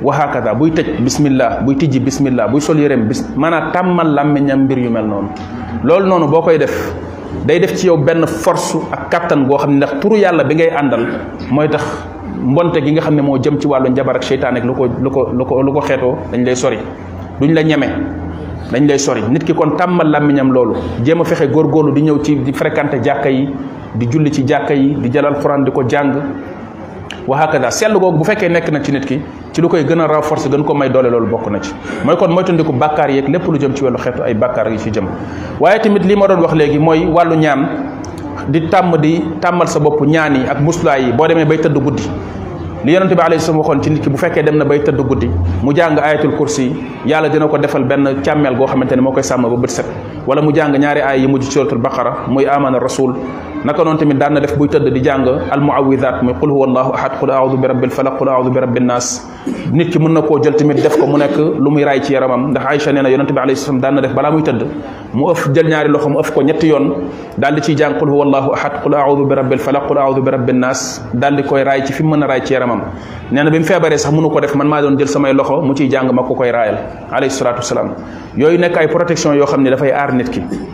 wa hakada buy tëj bismillah buy tijji bismillah buy sol yërem bis maanaam tàmmal làmmiñam mbir yu mel noonu loolu noonu boo koy def day def ci yow benn force ak kàttan goo xam ne ndax turu yàlla bi ngay àndal mooy tax mbonte gi nga xam ne moo jëm ci wàllu njabar ak seytaan ak lu ko lu ko lu ko lu ko xeetoo dañ lay sori duñ la ñeme dañ lay sori nit ki kon tàmmal làmmiñam loolu jéem a fexe góorgóorlu di ñëw ci di fréquenter jàkka yi di julli ci jàkka yi di jëlal Alxuraan di ko jàng wa hakada sell googu bu fekkee nekk na ci nit ki ci lu koy gën a renforcer gën ko may doole loolu bokk na ci mooy kon moytandiku bàkkaar yeeg lépp lu jëm ci wàllu xeetu ay bàkkaar yi ci jëm waaye tamit li ma doon wax léegi mooy wàllu ñaan di tàmm di tàmmal sa bopp ñaan yi ak muslaay yi boo demee bay tëdd guddi li yonente bi alayhi salaam waxoon ci nit ki bu fekkee dem na bay tëdd guddi mu jàng ayatul kursi yàlla dina ko defal benn càmmeel goo xamante ne moo koy sàmm ba bët set wala mu jàng ñaari aay yi mujj ci suratul baqara muy amana rasul naka noonu tamit daan na def buy tëdd di jàng al muawidat muy qul huwa allahu ahad qul aaudu bi rabbil falaq qul aaudu bi rabbin nas nit ki mën na koo jël tamit def ko mu nekk lu muy raay ci yaramam ndax Aïcha nee na yonente bi alayhi salaam daan na def balaa muy tëdd mu ëf jël ñaari loxo mu ëf ko ñetti yoon daal di ciy jàng qul huwa allahu ahad qul aaudu bi rabbil falaq qul aaudu bi rabbin nas daal di koy raay ci fi mu mën a raay ci yaramam nee na bi mu feebaree sax mënu ko def man maa doon jël samay loxo mu ciy jàng ma ko koy raayal alayhi salaatu wasalaam yooyu nekk ay protection yoo xam ne dafay aar nit ki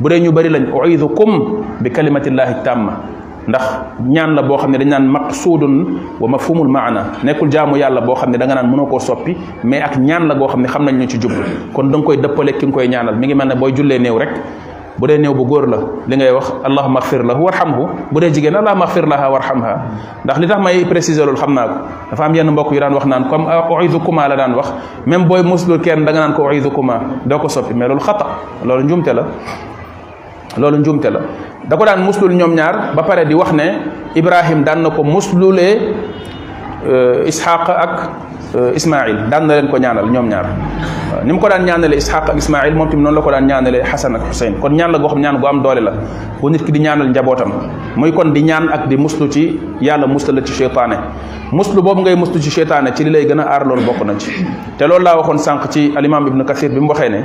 bu dee ñu bari lañ uidukum bi kalimatillahi tàmma ndax ñaan la boo xam ne dañ naan maqsuudun wa mafhumul maana nekkul jaamu yàlla boo xam ne da nga naan mënoo koo soppi mais ak ñaan la boo xam ne xam nañ ñu ci jublu kon da nga koy dëppale ki nga koy ñaanal mi ngi mel ne booy jullee néew rek bu dee néew bu góor la li ngay wax allahuma axfir lahu warhamhu bu dee jigéen allahuma axfir laha warhamha ndax li tax may préciser loolu xam naa ko dafa am yenn mbokk yu daan wax naan comme uidukuma la daan wax même booy muslul kenn da nga naan ko uidukuma doo ko soppi mais loolu xata loolu njuumte la loolu njuumte la da ko daan muslul ñoom ñaar ba pare di wax ne Ibrahim daan na ko muslulee euh, Ishaq ak euh, Ismaïl daan na leen ko ñaanal ñoom ñaar ni mu ko daan ñaanale Ishaq ak Ismaïl moom tamit noonu la ko daan ñaanale Xasan ak Xuseyn kon ñaan la goo xam ñaan gu am doole la bu nit ki di ñaanal njabootam muy kon di ñaan ak di muslu ci yàlla muslu la ci seytaane muslu boobu ngay muslu ci seytaane ci li lay gën a aar loolu bokk na ci te loolu laa waxoon sànq ci alimam ibnu kasir bi mu waxee ne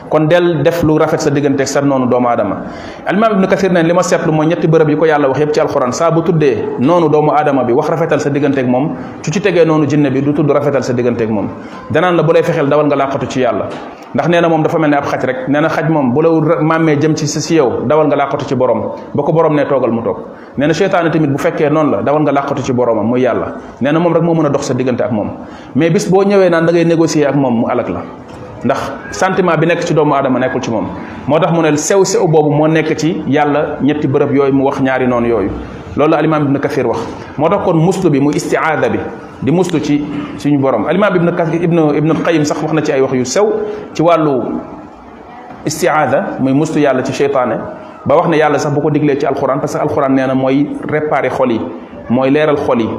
kon del def lu rafet sa diggante sa noonu doomu aadama alimaam ibnu kasir ne li ma seetlu mooy ñetti bërëb yi ko yàlla wax yépp ci alxuraan saa bu tuddee noonu doomu aadama bi wax rafetal sa digganteeg moom su ci tegee noonu jinne bi du tudd rafetal sa digganteeg moom danaan la bu lay fexeel dawal nga làqatu ci yàlla ndax nee na moom dafa mel ne ab xaj rek nee na xaj moom bu la màmmee jëm ci si yow dawal nga làqatu ci borom ba ko borom ne toogal mu toog nee na seytaane tamit bu fekkee noonu la dawal nga làqatu ci boromam muy yàlla nee na moom rek moo mën a dox sa diggante ak moom mais bis boo ñëwee naan da ngay négocier ak moom mu alak la ndax sentiment bi nekk ci doomu aadama nekkul ci moom moo tax mu ne sew sew boobu moo nekk ci yàlla ñetti bërëb yooyu mu wax ñaari noonu yooyu loolu la alimaam ibnu kathir wax moo tax kon muslu bi mu istiaada bi di muslu ci suñu borom alimaam ibnu kathir ibnu ibnu qayim sax wax na ci ay wax yu sew ci wàllu istiaada muy muslu yàlla ci cheytaane ba wax ne yàlla sax bu ko diglee ci alxuraan parce que alxuraan nee na mooy réparer xol yi mooy leeral xol yi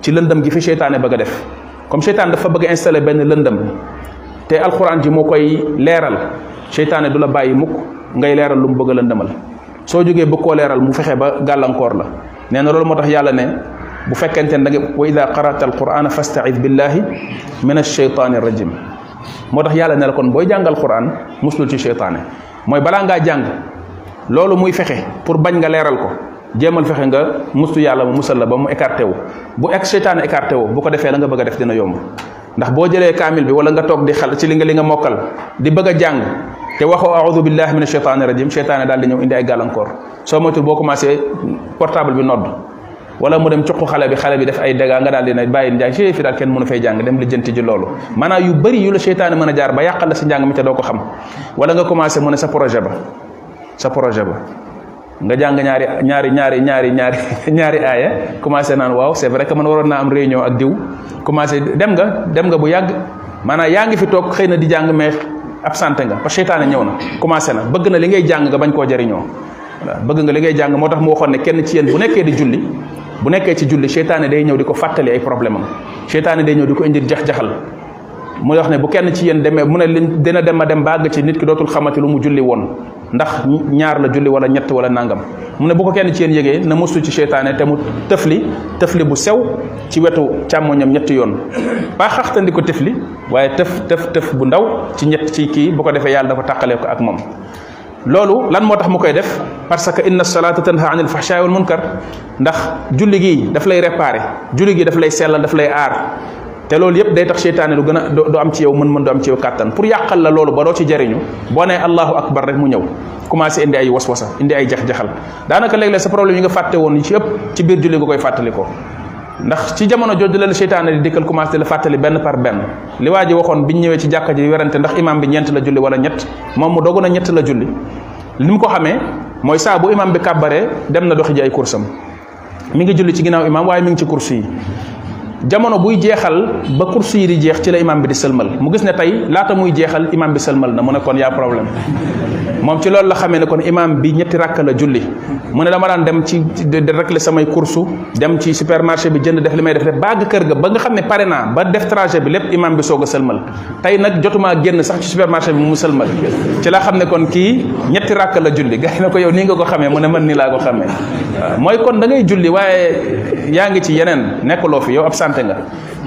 ci lëndëm gi fi cheytaane bëgg a def comme seytaan dafa bëgg installé benn lëndëm te alxuraan ji moo koy leeral seytaane du la bàyyi mukk ngay leeral lu mu bëgg a lëndëmal soo jógee bëgg koo leeral mu fexe ba gàllankoor la nee na loolu moo tax yàlla ne bu fekkente ne da nga wa ida qarata alqurana fastaid billahi min alcheytaani rajim moo tax yàlla ne la kon booy jàngal quran muslul ci seytaane mooy balaa ngaa jàng loolu muy fexe pour bañ nga leeral ko jéemal fexe nga mustu yàlla mu musal la ba mu écarté wu bu ek seytaane écarté wu bu ko defee la nga bëgg a def dina yomb ndax boo jëlee kaamil bi wala nga toog di xal ci li nga li nga mokkal di bëgg a jàng te waxoo aoudu billahi min asheytaani rajim seytaane daal di ñëw indi ay gàllankoor soo moytul boo commencé portable bi nodd wala mu dem cuq xale bi xale bi def ay dégâts nga daal di ne bàyyi njàng ci fi daal kenn mënu fay jàng dem lijjanti ji loolu maanaam yu bëri yu la seytaane mën a jaar ba yàqal la si njàng mi te doo ko xam wala nga commencé mu ne sa projet ba sa projet ba nga jàng ñaari ñaari ñaari ñaari ñaari ñaari aaya commencé naan waaw c'est vrai que man waroon naa am réunion ak diw commencé dem nga dem nga bu yàgg maanaam yaa ngi fi toog xëy na di jàng mais absenté nga parce que seytaane ñëw na commencé na bëgg na li ngay jàng nga bañ koo jëriñoo bëgg nga li ngay jàng moo tax mu waxoon ne kenn ci yéen bu nekkee di julli bu nekkee ci julli seytaane day ñëw di ko fàttali ay problème am seytaane day ñëw di ko indil jax-jaxal mu wax ne bu kenn ci yéen demee mu ne leen dina dem a dem ba àgg ci nit ki dootul xamati lu mu julli woon ndax ñaar la julli wala ñett wala nangam mu ne bu ko kenn ci yéen yëgee na mustu ci seytaane te mu tëfli tëfli bu sew ci wetu càmmoñam ñetti yoon ba xaxtandi ko tëfli waaye tëf tëf tëf bu ndaw ci ñett ci kii bu ko defee yàlla dafa tàqalee ko ak moom loolu lan moo tax mu koy def parce que inna salaata tanha anil fahshaai wal munkar ndax julli gi daf lay réparé julli gi daf lay sellal daf lay aar te loolu yëpp day tax seytaane du gën a du am ci yow mën-mën du am ci yow kàttan pour yàqal la loolu ba doo ci jariñu boo nee allahu akbar rek mu ñëw commencé indi ay waswasa indi ay jax-jaxal daanaka léeg-léeg sa problème yi nga fàtte woon yi ci ëpp ci biir julli nga koy fàttali ko ndax ci jamono jooju la la seytaane di dikkal commencé la fàttali benn par benn li waa ji waxoon biñ ñëwee ci jàkka ji werante ndax imaam bi ñeent la julli wala ñett moom mu dogu na ñett la julli li mu ko xamee mooy saa bu imaam bi kàbbaree dem na doxi ji ay kursam mi ngi julli ci ginnaaw imaam waaye mi ngi ci kursi yi jamono buy jeexal ba kursi yi di jeex ci la imaam bi di sëlmal mu gis ne tey laata muy jeexal imaam bi sëlmal na mu ne kon yaa problème moom ci loolu la xamee ne kon imaam bi ñetti rakk la julli mu ne dama daan dem ci di régler samay kursu dem ci supermarché bi jënd def li may def rek bàgg kër ga ba nga xam ne pare naa ba def trajet bi lépp imam bi soog a sëlmal tey nag jotumaa génn sax ci supermarché bi mu sëlmal ci laa xam ne kon kii ñetti ràkk la julli gars yi ne ko yow nii nga ko xamee mu ne man nii laa ko xamee waaw mooy kon da ngay julli waaye yaa ngi ci yeneen nekkuloo fi yow ab santé nga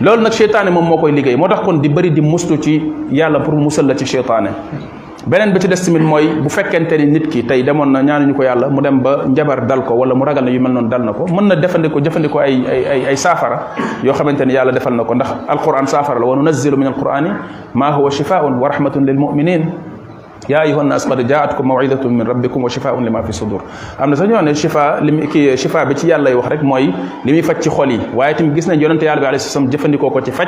loolu nag seytaane moom moo koy liggéey moo tax kon di bëri di mustu ci yàlla pour musal la ci seytaane beneen bi ci des tamit mooy bu fekkente ni nit ki tey demoon na ñaanuñu ko yàlla mu dem ba njabar dal ko wala mu ragal na yu mel noonu dal na ko mën na defandiko jëfandikoo ay ay ay ay saafara yoo xamante ni yàlla defal na ko ndax alquran saafara la wa nunazzilu min alqurani ma huwa shifaun wa rahmatun lil muminin yaa ayyuhan naas qad jaatkum mawidatun min rabbikum wa shifaun lima fi sudur am na sax ñoo ne shifa li mu kii shifa bi ci yàlla lay wax rek mooy li muy faj ci xol yi waaye tamit gis nañ yonente yàlla bi alayhi salaam jëfandikoo ko ci faj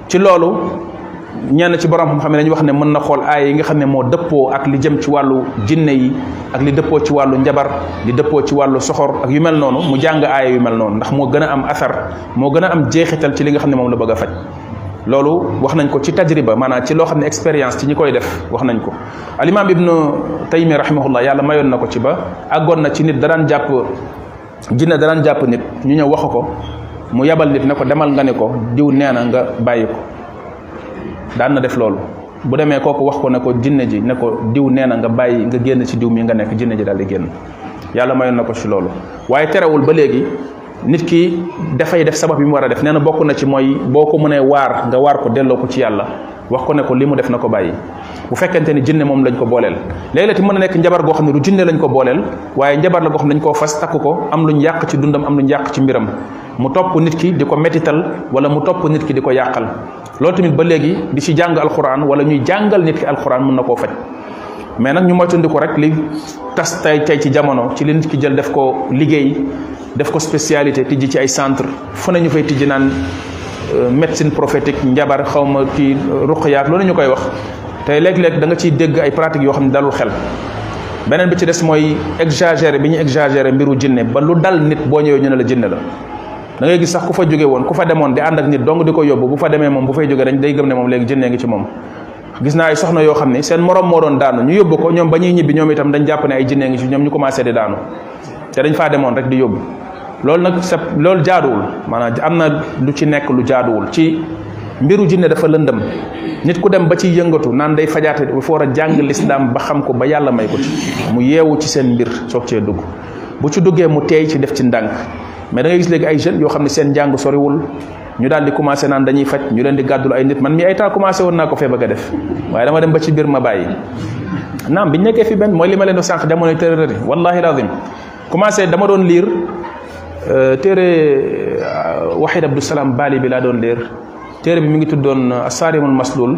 ci loolu ñenn ci borom xam-xam dañuy wax ne mën na xool aay yi nga xam ne moo dëppoo ak li jëm ci wàllu jinne yi ak li dëppoo ci wàllu njabar li dëppoo ci wàllu soxor ak yu mel noonu mu jàng aaya yu mel noonu ndax moo gën a am asar moo gën a am jeexital ci li nga xam ne moom la bëgg a faj loolu wax nañ ko ci tajriba maanaam ci loo xam ne expérience ci ñi koy def wax nañ ko alimaam ibnu taymi rahimahullah yàlla mayoon na ko ci ba àggoon na ci nit da daan jàpp jinne danaan jàpp nit ñu ñëw wax ko mu yabal nit ne ko demal nga ne ko diw nee na nga bàyyi ko daan na def loolu bu demee kooku wax ko ne ko jinne ji ne ko diw nee na nga bàyyi nga génn ci diw mi nga nekk jinne ji daal di génn yàlla mayoon na ko ci loolu waaye terewul ba léegi nit ki dafay def sabab yi mu war a def nee na bokk na ci mooy boo ko mënee waar nga waar ko delloo ko ci yàlla wax ko ne ko li mu def na ko bàyyi bu fekkente ni jinne moom lañ ko booleel léeg-léeg te mën a nekk njabar goo xam ne du jinne lañ ko booleel waaye njabar la goo xam ne dañ koo fas takk ko am luñ yàq ci dundam am luñ yàq ci mbiram mu topp nit ki di ko metital wala mu topp nit ki di ko yàqal loolu tamit ba léegi di ci jàng alxuraan wala ñuy jàngal nit ki alxuraan mën na koo faj mais nag ñu moytandiku rek li tas tay tay ci jamono ci li nit ki jël def ko liggéey def ko spécialité tijji ci ay centre fu nañu fay tijji naan euh, médecine prophétique njabar xaw ma kii euh, ruqyaat loolu ñu koy wax te léeg-léeg da nga ciy dégg ay pratiques yoo xam ne dalul xel beneen bi ci des mooy exagéré bi ñu exagéré mbiru jinne ba lu dal nit boo ñëwee ñu ne la jinne la da ngay gis sax ku fa jóge woon ku fa demoon di ànd ak nit dong di ko yóbbu bu fa demee moom bu fay jógee dañ day gëm ne moom léegi jinne ngi ci moom gis naa ay soxna yoo xam ne seen morom moo doon daanu ñu yóbbu ko ñoom ba ñuy ñibbi ñoom itam dañ jàpp ne ay jinne ngi ci ñoom ñu commencé di daanu te dañ faa demoon rek di yóbbu loolu nag sa loolu jaaduwul maanaam am na lu ci nekk lu jaaduwul ci mbiru jinne dafa lëndëm nit ku dem ba ci yëngatu naan day fajaate dafa war a jàng lislaam ba xam ko ba yàlla may ko ci mu yeewu ci seen mbir soog cee dugg bu ci duggee mu teey ci def ci ndànk mais da ngay gis léegi ay jeunes yoo xam ne seen njàng soriwul ñu daal di commencé naan dañuy faj ñu leen di gàddul ay nit man mi ay temps commencé woon naa ko fee bëgg a def waaye dama dem ba ci biir ma bàyyi naam biñ nekkee fi benn mooy li ma leen di sànq jamono tërërëri wallahi lazim commencé dama doon liir euh, téere euh, waxid abdou salaam baali bi laa doon liir téere bi mi ngi tuddoon euh, asaarimul maslul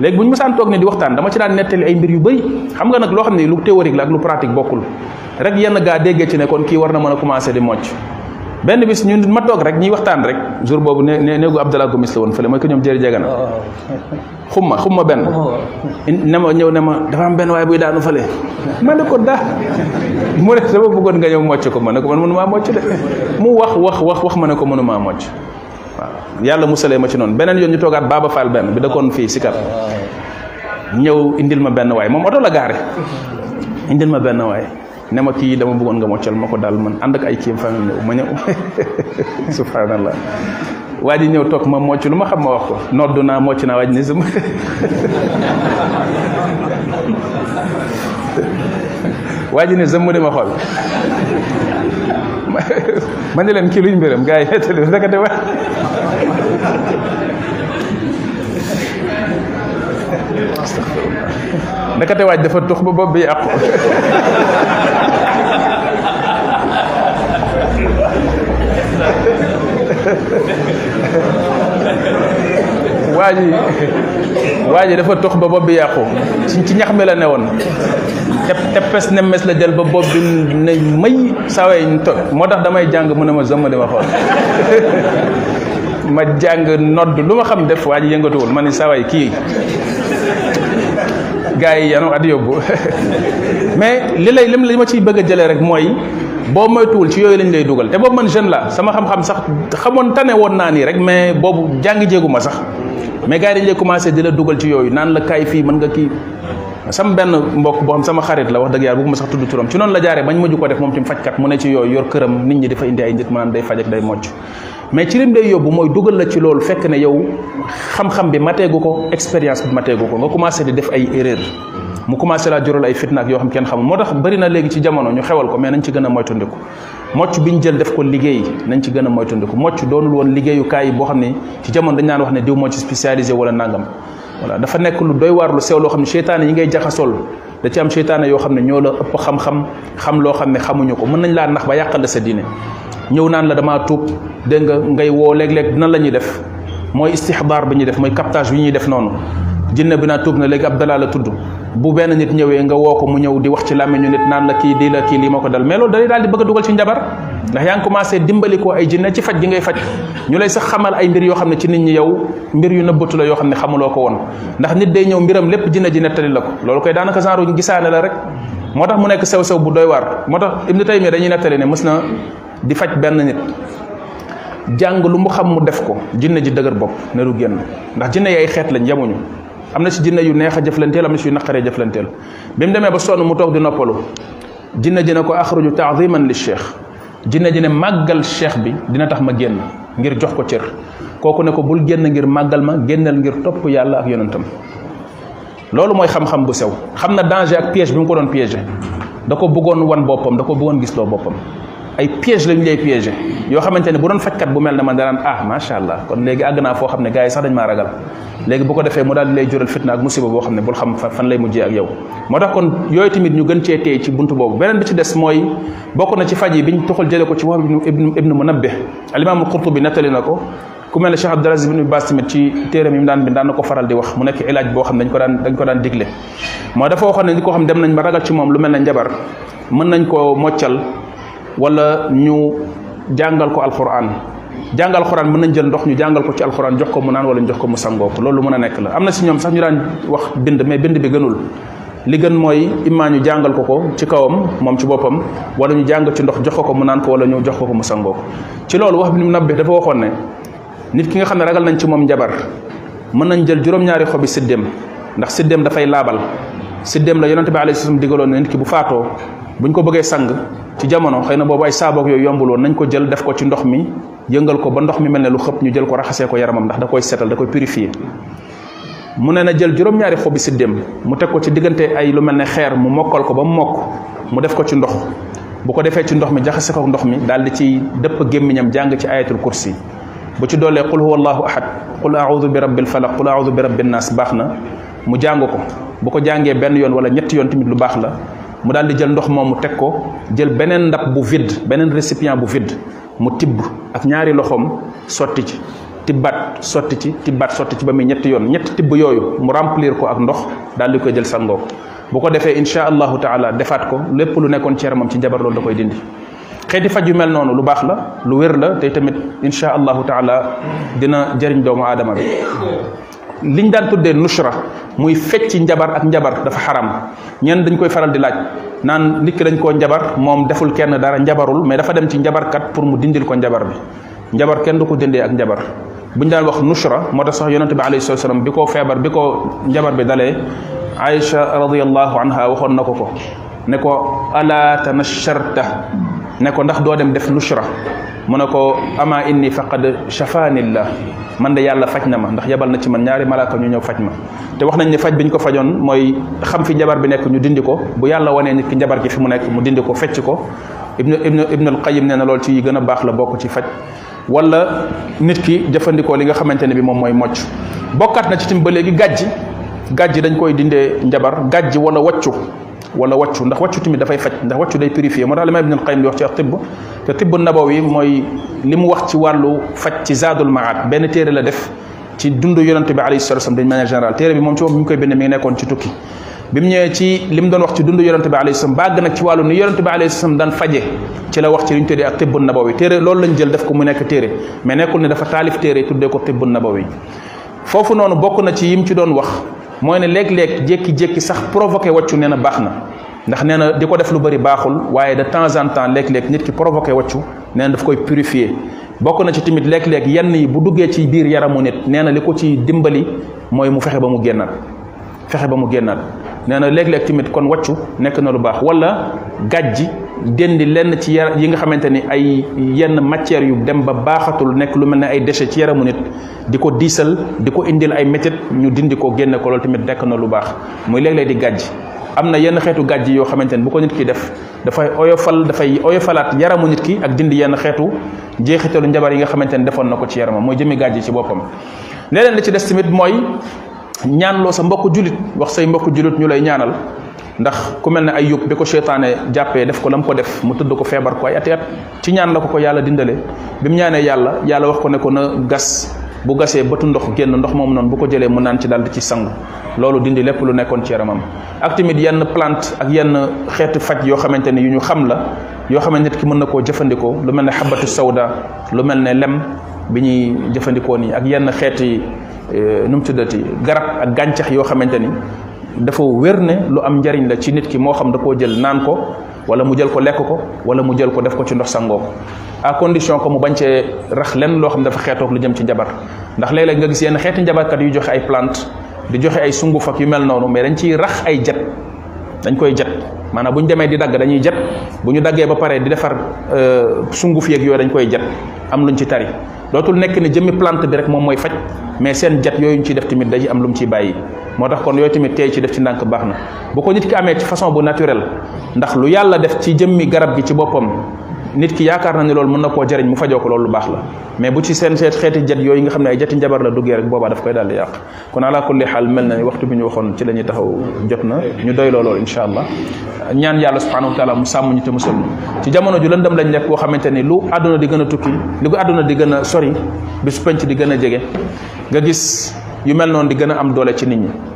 léegi bu ñu mësaan toog ne di waxtaan dama ci daan nettali ay mbir yu bëri xam nga nag loo xam ne lu théorique la ak lu pratique bokkul rek yenn gaa déggee ci ne kon kii war na mën a commencé di mocc benn bis ñun ma toog rek ñuy waxtaan rek jour boobu ne ne néegu Abdallah Gomis la woon fële mooy ko ñoom jëri jegana xumma xumma benn ne ma ñëw ne ma dafa am benn waaye buy daanu fële ma ne ko daa mu ne dama bëggoon nga ñëw mocc ko ma ne ko man mënumaa mocc de mu wax wax wax wax ma ne ko mënumaa mocc waaw yàlla musalee ma ci noonu beneen yoon ñu toogaat Baba Fall benn bi dëkkoon fii Sikar ñëw indil ma benn waay moom oto la gaare indil ma benn waay ne ma kii dama bëggoon nga moccal ma ko daal man ànd ak ay kiim famille ñëw ma ñëw subhanallah waa ji ñëw toog ma mocc lu ma xam ma wax ko noddu naa mocc naa waaj ne suma waa ji ne zëmm di ma xool ma ne leen kii luy mbiram gars yi nettali ndekete wa ndekete waaj dafa tux ba bopp bi yàqu waa ji waa ji dafa tox ba bopp bi yàqu ci ci ñax mi la ne woon te tepes nemmes la jël ba bopp bi ne may saway ñu toog moo tax damay jàng mu ne ma zëmm di ma xool ma jàng nodd lu ma xam def waa ji yëngatuwul ma ni saway kii gars yi yanu at yóbbu mais li lay lim li ma ciy bëgg a jëlee rek mooy boo moytuwul ci yooyu lañ lay dugal te boobu man jeune la sama xam-xam sax xamoon tane woon naa nii rek mais boobu jàng jéegu ma sax mais gars yi dañ lay commencé di la dugal ci yooyu naan la kaay fii mën nga kii sama benn mbokk boo xam sama xarit la wax dëgg yàlla bëgguma sax tudd turam ci noonu la jaaree bañ mujj ko def moom tim fajkat mu ne ci yooyu yor këram nit ñi dafa indi ay nit maanaam day faj ak day mocc mais ci lim day yóbbu mooy dugal la ci loolu fekk ne yow xam-xam bi mateegu ko expérience bi mateegu ko nga commencé di def ay erreur mu commencé laa jural ay fitna ak yoo xam kenn xamul moo tax bëri na léegi ci jamono ñu xewal ko mais nañ ci gën a moytandiku mocc bi ñu jël def ko liggéey nañ ci gën a moytandiku mocc doonul woon liggéeyukaay boo xam ne ci jamono dañ naan wax ne diw moo ci spécialisé wala nangam voilà dafa nekk lu doy waar lu sew loo xam ne seytaane yi ngay jaxasool da ci am seytaane yoo xam ne ñoo la ëpp xam-xam xam loo xam ne xamuñu ko mën nañ laa nax ba yàqal la sa diine ñëw naan la damaa tuub dégg nga ngay woo léeg-léeg dina la ñuy def mooy istixbaar bi ñuy def mooy captage bi ñuy def noonu jinne bi naa tuub na léegi Abdallah la tudd bu benn nit ñëwee nga woo ko mu ñëw di wax ci làmmiñu nit naan la kii di la kii lii moo ko dal mais loolu dalay daal di bëgg a dugal ci njabar ndax yaa ngi commencé dimbali ko ay jinne ci faj gi ngay faj ñu lay sax xamal ay mbir yoo xam ne ci nit ñi yow mbir yu nëbbatu la yoo xam ne xamuloo ko woon ndax nit day ñëw mbiram lépp jinne ji nettali la ko loolu koy daanaka genre gisaane la rek moo tax mu nekk sew sew bu doy waar moo tax Ibnu Taymiya dañuy nettali ne mës na di faj benn nit jàng lu mu xam mu def ko jinne ji dëgër bopp ne du génn ndax jinne yay xeet lañ yemuñu am na si jinne yu neex a jëflanteel am na si yu naqaree jëflanteel bi mu demee ba sonn mu toog di noppalu jinne ji ne ko axruju taadiman li cheikh jinne ji ne màggal cheikh bi dina tax ma génn ngir jox ko cër kooku ne ko bul génn ngir màggal ma génnal ngir topp yàlla ak yonentam loolu mooy xam-xam bu sew xam na danger ak piège bi mu ko doon piégé da ko bëggoon wan boppam da ko bëggoon gis loo boppam ay piège lañu lay piégé yoo xamante ne bu doon fajkat bu mel ne man danaan ah macha allah kon léegi àgg naa foo xam ne gars yi sax dañ maa ragal léegi bu ko defee mu daal di lay jural fitna ak musiba boo xam ne bul xam fan lay mujjee ak yow moo tax kon yooyu tamit ñu gën cee tey ci buntu boobu beneen bi ci des mooy bokk na ci faj yi biñ toxal jële ko ci wax ibnu ibnu munabbih al imam al qurtubi nettali na ko ku mel ne cheikh abdul aziz ibnu baas tamit ci téeram yi mu daan bi daan na ko faral di wax mu nekk ilaaj boo xam ne dañ ko daan dañ ko daan digle moo dafa waxoon ne ñi ko xam dem nañ ba ragal ci moom lu mel ne njabar mën nañ koo moccal wala ñu jàngal ko alquran jàngal alquran mën nañ jël ndox ñu jàngal ko ci alquran jox ko mu naan wala ñu jox ko mu sangoo ko loolu lu mën a nekk la am na si ñoom sax ñu daan wax bind mais bind bi gënul li gën mooy immaa ñu jàngal ko ko ci kawam moom ci boppam wala ñu jàng ci ndox jox ko ko mu naan ko wala ñu jox ko ko mu sangoo ko ci loolu wax bi mu nabbee dafa waxoon ne nit ki nga xam ne ragal nañ ci moom njabar mën nañ jël juróom-ñaari xobi siddéem ndax siddéem dafay laabal siddéem la yonente bi alayhi salaam digaloon ne nit ki bu faatoo buñ ko bëggee sang ci jamono xëy na boobu ay saaboog yooyu yombul woon nañ ko jël def ko ci ndox mi yëngal ko ba ndox mi mel ne lu xëpp ñu jël ko raxasee ko yaramam ndax da koy setal da koy purifier mu ne na jël juróom-ñaari xobi siddéem mu teg ko ci diggante ay lu mel ne xeer mu mokkal ko ba mu mokk mu def ko ci ndox bu ko defee ci ndox mi jaxase ko ndox mi daal di ci dëpp gémmiñam jàng ci ayatul kursi bu ci doolee qul huwa allahu ahad qul audu bi rabbil falaq qul audu bi rabbin nas baax na mu jàng ko bu ko jàngee benn yoon wala ñetti yoon tamit lu baax la mu daal di jël ndox moomu teg ko jël beneen ndab bu vide beneen récipient bu vide mu tibb ak ñaari loxoom sotti ci tibbaat sotti ci tibbaat sotti ci ba muy ñetti yoon ñetti tibb yooyu mu remplir ko ak ndox daal di koy jël sangoo ko bu ko defee incha allahu taala defaat ko lépp lu nekkoon ci yaramam ci jabar loolu da koy dindi xeeti faj yu mel noonu lu baax la lu wér la te tamit incha allahu taala dina jëriñ doomu aadama bi liñ daan tuddee nushra muy fecc njabar ak njabar dafa xaram ñenn dañ koy faral di laaj naan nit ki dañ koo njabar moom deful kenn dara njabarul mais dafa dem ci njabarkat pour mu dindil ko njabar bi njabar kenn du ko dindee ak njabar buñ daan wax nushra moo tax sax yonente bi alayhi salatu wasalam bi ko feebar bi ko njabar bi dalee aïcha radiallahu anha waxoon na ko ko ne ko ala tanasharta ne ko ndax doo dem def nushra mu ne ko ama inni faqad shafanillah man de yàlla faj na ma ndax yebal na ci man ñaari malaaka ñu ñëw faj ma te wax nañ ne faj bi ñu ko fajoon mooy xam fi njabar bi nekk ñu dindi ko bu yàlla wanee nit ki njabar gi fi mu nekk mu dindi ko fecc ko ibnu ibnu ibnu al qayim nee na loolu ci yi gën a baax la bokk ci faj wala nit ki jëfandikoo li nga xamante ne bi moom mooy mocc bokkaat na ci tim ba léegi gàjji gàjji dañ koy dindee njabar gàjji wala waccu wala waccu ndax waccu tamit dafay faj ndax waccu day purifier moo tax li ma ibnul qayyim di wax ci ak tibb te tibb nabawi mooy li mu wax ci wàllu faj ci zaadul maat benn téere la def ci dund yonante bi alayhi salatu wasallam dañ manière générale téere bi moom ci bopp mi ngi koy bind mi ngi nekkoon ci tukki bi mu ñëwee ci li mu doon wax ci dund yonante bi alayhi salaam bàgg nag ci wàllu ni yonante bi alayhi salaam daan faje ci la wax ci li ñu tuddee ak tibbun nabawi téere loolu lañ jël def ko mu nekk téere mais nekkul ne dafa taalif téere tuddee ko tibbun nabawi foofu noonu bokk na ci yim ci doon wax mooy ne léeg-léeg jékki-jékki sax provoqué wàccu nee na baax na ndax nee na di ko def lu bëri baaxul waaye de temps en temps léeg-léeg nit ki provoqué waccu nee na daf koy purifier bokk na ci tamit léeg-léeg yenn yi bu duggee ci biir yaramu nit nee na li ko ci dimbali mooy mu fexe ba mu génnaat fexe ba mu génnaat nee na léeg-léeg tamit kon waccu nekk na lu baax wala gàjji dendi lenn ci yar yi nga xamante ni ay yenn matières yu dem ba baaxatul nekk lu mel ne ay déchets ci yaramu nit di ko diisal di ko indil ay métit ñu dindi ko génne ko loolu tamit nekk na lu baax muy léeg-léeg di gàjj am na yenn xeetu gàjj yoo xamante ne bu ko nit ki def dafay oyofal dafay oyofalaat yaramu nit ki ak dindi yenn xeetu jeexitalu njabar yi nga xamante ne defoon na ko ci yaramam mooy jëmi gàjj ci boppam leneen li ci des tamit mooy ñaanloo sa mbokk julit wax say mbokk julit ñu lay ñaanal ndax ku mel ne ay yóbbu bi ko seytaane jàppee def ko lam ko def mu tëdd ko feebar ko ay ati at ci ñaan la ko ko yàlla dindale bi mu ñaanee yàlla yàlla wax ko ne ko na gas bu gasee bëtu ndox génn ndox moom noonu bu ko jëlee mu naan ci daldi ci sangu loolu dindi lépp lu nekkoon ci yaramam ak tamit yenn plante ak yenn xeetu faj yoo xamante ne yu ñu xam la yoo xam ne nit ki mën na koo jëfandikoo lu mel ne xabatu sawda lu mel ne lem bi ñuy jëfandikoo nii ak yenn xeeti eh, nu mu tuddati garab ak gàncax yoo xamante ni dafa wér ne lu am njariñ la ci nit ki moo xam da koo jël naan ko wala mu jël ko lekk ko wala mu jël ko def ko ci ndox sangoo ko à condition que mu bañ cee rax lenn loo xam dafa xeetoog lu jëm ci njabar ndax léeg-léeg nga gis yenn xeeti njabarkat yu joxe ay plante di joxe ay sunguf ak yu mel noonu mais dañ ciy rax ay jet dañ koy jet maanaam bu ñu demee di dagg dañuy jet bu ñu daggee ba pare di defar euh, sunguf yeeg yooyu dañ koy jet am luñ ci tari dootul nekk ne jëmmi plante bi rek moom mooy faj mais seen jet yooyu ñu ciy def tamit dañuy am lu mu ciy bàyyi moo tax kon yooyu tamit tey ci def ci ndànk baax na bu ko nit ki amee ci façon bu naturel ndax lu yàlla def ci jëmmi garab gi ci boppam nit ki yaakaar na ni loolu mën na koo jariñ mu fajoo ko loolu lu baax la mais bu ci seen seet xeeti jet yooyu nga xam ne ay jeti njabar la duggee rek boobaa daf koy daal di yàq kon ala kulli xaal mel na ni waxtu bi ñu waxoon ci la ñuy taxaw jot na ñu doy loolu incha allah ñaan yàlla subhanahu wa taala mu sàmm ñu te musal ñu ci jamono ju lëndëm lañ nekk boo xamante ni lu àdduna di gën a tukki li ko àdduna di gën a sori bis penc di gën a jege nga gis yu mel noonu di gën a am doole ci nit ñi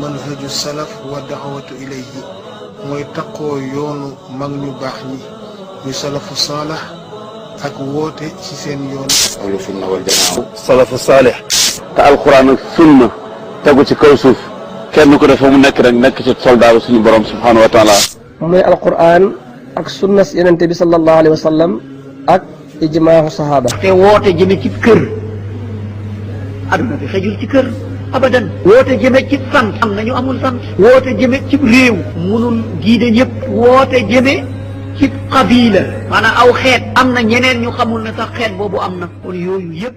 manhaju salaf wa daawatu ilayhi mooy taqoo yoonu mag ñu baax ñi ñu salafu saalax ak woote ci seen yoon ahlu sunna wal jamaa salafu saalix te alquran ak sunna tegu ci kaw suuf kenn ku defa mu nekk rek nekk ci soldaaru suñu borom subhanahu wa taala muy alquran ak sunnas yenente bi sallallahu alayhi wa sallam ak ijmaahu sahaaba te woote jëme ci kër adduna bi xejul ci kër abadan woote jëme ci sant am na ñu amul sant woote jëme ci réew munul giide ñëpp woote jëme ci qabila maanaam aw xeet am na ñeneen ñu xamul ne sax xeet boobu am na kon yooyu yëpp